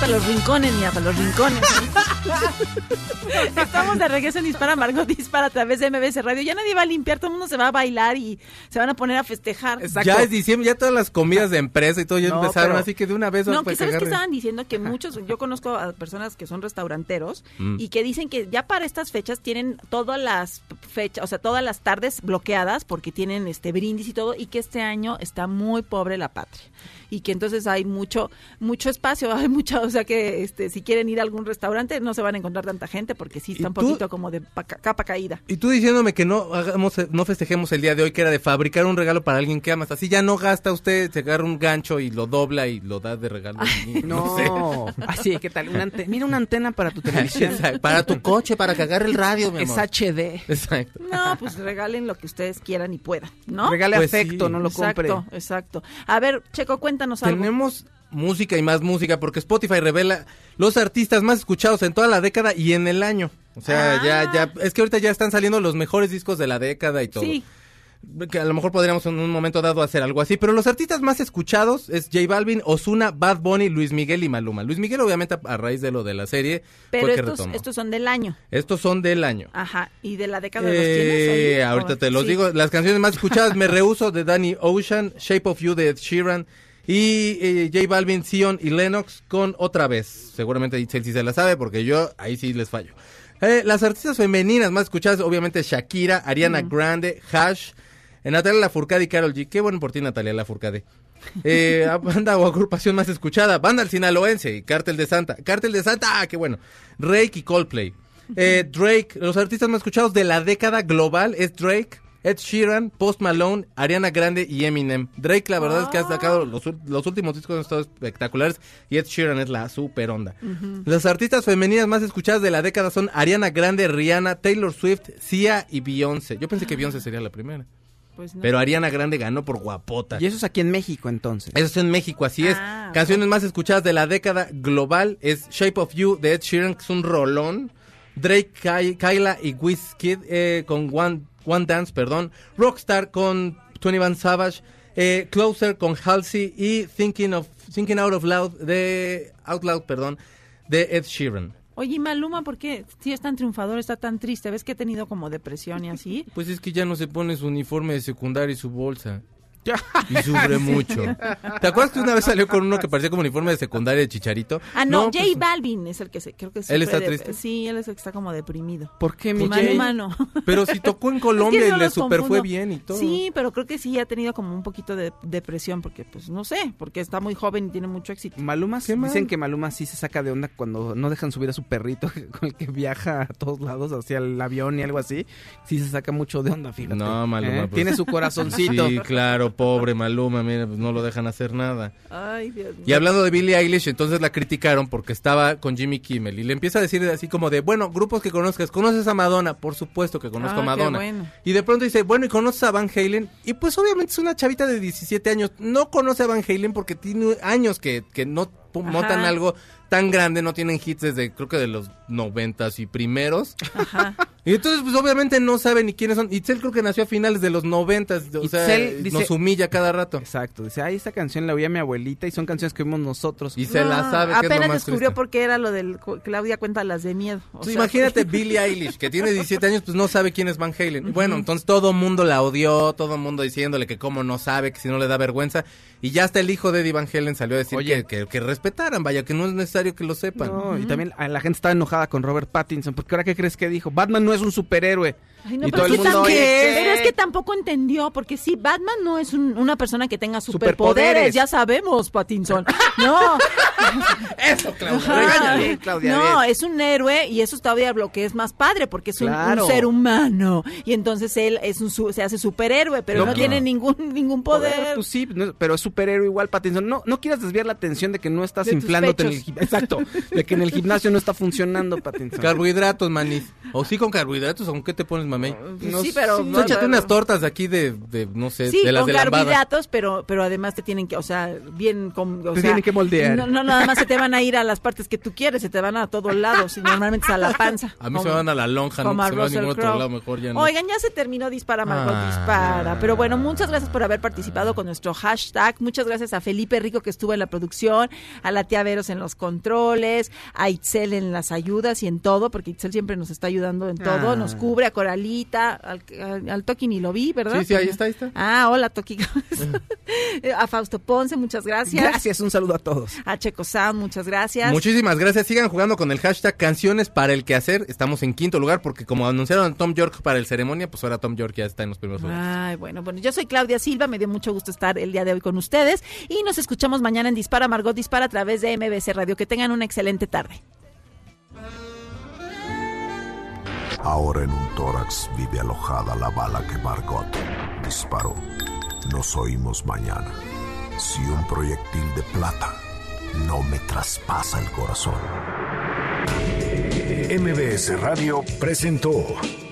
Para los rincones, mira, para los rincones. Estamos de regreso en Dispara, Margot Dispara a través de MBS Radio. Ya nadie va a limpiar, todo el mundo se va a bailar y se van a poner a festejar. Ya es diciembre, ya todas las comidas de empresa y todo ya No, empezaron, pero- así que de una vez No, que sabes que estaban diciendo que muchos, yo conozco a personas que son restauranteros Mm. y que dicen que ya para estas fechas tienen todas las fechas, o sea, todas las tardes bloqueadas porque tienen este brindis y todo y que este año está muy pobre la patria y que entonces hay mucho mucho espacio, hay mucha, o sea que este si quieren ir a algún restaurante no se van a encontrar tanta gente porque sí está un tú? poquito como de pa- capa caída. Y tú diciéndome que no hagamos, no festejemos el día de hoy, que era de fabricar un regalo para alguien que amas. Así ya no gasta usted, se agarra un gancho y lo dobla y lo da de regalo. No, sé. así, ¿qué tal? Una ante- Mira una antena para tu televisión. Exacto. Para tu coche, para que agarre el radio, mi Es amor. HD. Exacto. No, pues regalen lo que ustedes quieran y puedan, ¿no? Regale Pues afecto, sí. no lo compre. Exacto, exacto. A ver, Checo, cuéntanos algo. Tenemos música y más música porque Spotify revela los artistas más escuchados en toda la década y en el año. O sea, Ah. ya, ya, es que ahorita ya están saliendo los mejores discos de la década y todo. Sí. Que a lo mejor podríamos en un momento dado hacer algo así, pero los artistas más escuchados es J Balvin, Ozuna, Bad Bunny, Luis Miguel y Maluma. Luis Miguel obviamente a, raíz de lo de la serie Pero estos, estos son del año. Estos son del año. Ajá. ¿Y de la década de los Eh, tienes? ahorita ¿O- te los sí? digo. Las canciones más escuchadas, Me Rehuso de Danny Ocean, Shape of You de Ed Sheeran y eh, J Balvin, Sion y Lennox con Otra Vez. Seguramente sí se la sabe porque yo ahí sí les fallo. Eh, las artistas femeninas más escuchadas, obviamente Shakira, Ariana Grande, Hash, eh, Natalia Lafourcade y Carol G. Qué bueno por ti, Natalia Lafourcade. Eh, banda o agrupación más escuchada, Banda El Sinaloense y Cártel de Santa. Cártel de Santa, ah, qué bueno. Rake y Coldplay. Eh, Drake, los artistas más escuchados de la década global es Drake, Ed Sheeran, Post Malone, Ariana Grande y Eminem. Drake, la verdad es que ha sacado los, últimos discos han estado espectaculares y Ed Sheeran es la super onda. Las artistas femeninas más escuchadas de la década son Ariana Grande, Rihanna, Taylor Swift, Sia y Beyoncé. Yo pensé que Beyoncé sería la primera, Pues no. pero Ariana Grande ganó por guapota. Y eso es aquí en México, entonces. Eso es en México, así es. Ah, Canciones más escuchadas de la década global es Shape of You de Ed Sheeran, que es un rolón. Drake, Ky- Kyla y Wizkid eh, con One, One Dance, perdón. Rockstar con 21 Savage. eh, Closer con Halsey y Thinking of Thinking Out of Loud de Out Loud, perdón, de Ed Sheeran. Oye, ¿y Maluma, ¿por qué? Si es tan triunfador, está tan triste. ¿Ves que ha tenido como depresión y así? Pues es que ya no se pone su uniforme de secundaria y su bolsa. Y sufre mucho. ¿Te acuerdas que una vez salió con uno que parecía como uniforme de secundaria de Chicharito? Ah, no, J pues, Balvin es el que se, creo que ¿Él sufre está de- triste? Sí, él es el que está como deprimido. ¿Por qué, mi Mi Jay? Maluma no. Pero si tocó en Es Colombia y no le super fue bien y todo. Sí, pero creo que sí ha tenido como un poquito de depresión porque, pues, no sé, porque está muy joven y tiene mucho éxito. Maluma, Qué mal. dicen que Maluma sí se saca de onda cuando no dejan subir a su perrito con el que viaja a todos lados, hacia el avión y algo así. Sí se saca mucho de onda, fíjate. No, Maluma, ¿Eh? pues. Tiene su corazoncito. Sí, claro, pobre Maluma, mira, pues no lo dejan hacer nada. Ay, Dios mío. Y hablando de Billie Eilish, entonces la criticaron porque estaba con Jimmy Kimmel y le empieza a decir así como de, bueno, grupos que conozcas, ¿conoces a Madonna? Por supuesto que conozco Ah, a qué Madonna. bueno. Y de pronto dice, bueno, ¿y conoces a Van Halen? Y pues obviamente es una chavita de 17 años, no conoce a Van Halen porque tiene años que, que no Ajá. montan algo tan grande, no tienen hits desde creo que de los noventas y primeros. Ajá. Y entonces, pues obviamente no sabe ni quiénes son. Itzel creo que nació a finales de los noventas. O sea, dice- nos humilla cada rato. Exacto. Dice, ay, esta canción la oí a mi abuelita y son canciones que vimos nosotros. Y se la sabe que es lo Apenas más descubrió por qué era lo del Claudia cuenta las de miedo. O Pues sea, imagínate Billie Eilish, que tiene 17 años, pues no sabe quién es Van Halen. Y Bueno, entonces todo mundo la odió, todo mundo diciéndole que cómo no sabe, que si no le da vergüenza. Y ya hasta el hijo de Eddie Van Halen salió a decir Oye. que, que, que respetaran, vaya, que no es necesario que lo sepan. No, y también a la gente estaba enojada con Robert Pattinson, porque ahora qué crees que dijo, Batman no es un superhéroe. Ay, no, y pero, todo el sí mundo, también- "Oye, pero es ¿qué?". que tampoco entendió, porque sí, Batman no es un- una persona que tenga superpoderes, Superpoderes. ya sabemos, Pattinson. No. Eso, Claudia, Ajá. regáñale, Claudia, No, bien. es un héroe y eso todavía lo que es más padre, porque es un, ser humano. Y entonces él es un, su- se hace superhéroe, pero No tiene ningún, ningún poder. Poder, pues sí, no- pero es superhéroe igual Pattinson. No, no quieras desviar la atención de que no estás De inflándote en el pechos. gim- Exacto, de que en el gimnasio no está funcionando Pattinson. Carbohidratos, manis. O sí con carbohidratos, ¿o con qué te pones mamey. Pues sí, pero- Tú échate unas tortas de aquí de, de, no sé, Sí, de las con de carbohidratos, pero, pero además te tienen que, o sea, bien... con- o Te sea, tienen que moldear. No, no, nada más se te van a ir a las partes que tú quieres, se te van a todos lados, y normalmente es a la panza. A mí se como- me van a la lonja, no se me va a ningún otro lado, mejor ya no. Oigan, ya se terminó Dispara Margot Ah. Dispara. Pero bueno, muchas gracias por haber participado con nuestro hashtag. Muchas gracias a Felipe Rico que estuvo en la producción, a la tía Veros en los controles, a Itzel en las ayudas y en todo, porque Itzel siempre nos está ayudando en todo, Ah. nos cubre a Coralita, al, al, al Toki ni lo vi, ¿verdad? Sí, sí, ahí está, ahí está. Ah, hola Toki. a Fausto Ponce, muchas gracias. Gracias, un saludo a todos. A Checo Sound, muchas gracias. Muchísimas gracias. Sigan jugando con el hashtag canciones para el quehacer. Estamos en quinto lugar porque como anunciaron a Tom York para el ceremonia, pues ahora Tom York ya está en los primeros lugares. Ay, bueno, bueno, yo soy Claudia Silva, me dio mucho gusto estar el día de hoy con ustedes y nos escuchamos mañana en Dispara Margot Dispara a través de MBC Radio. Que tengan una excelente tarde. Ahora en un tórax vive alojada la bala que Margot disparó. Nos oímos mañana. Si un proyectil de plata no me traspasa el corazón. MBS Radio presentó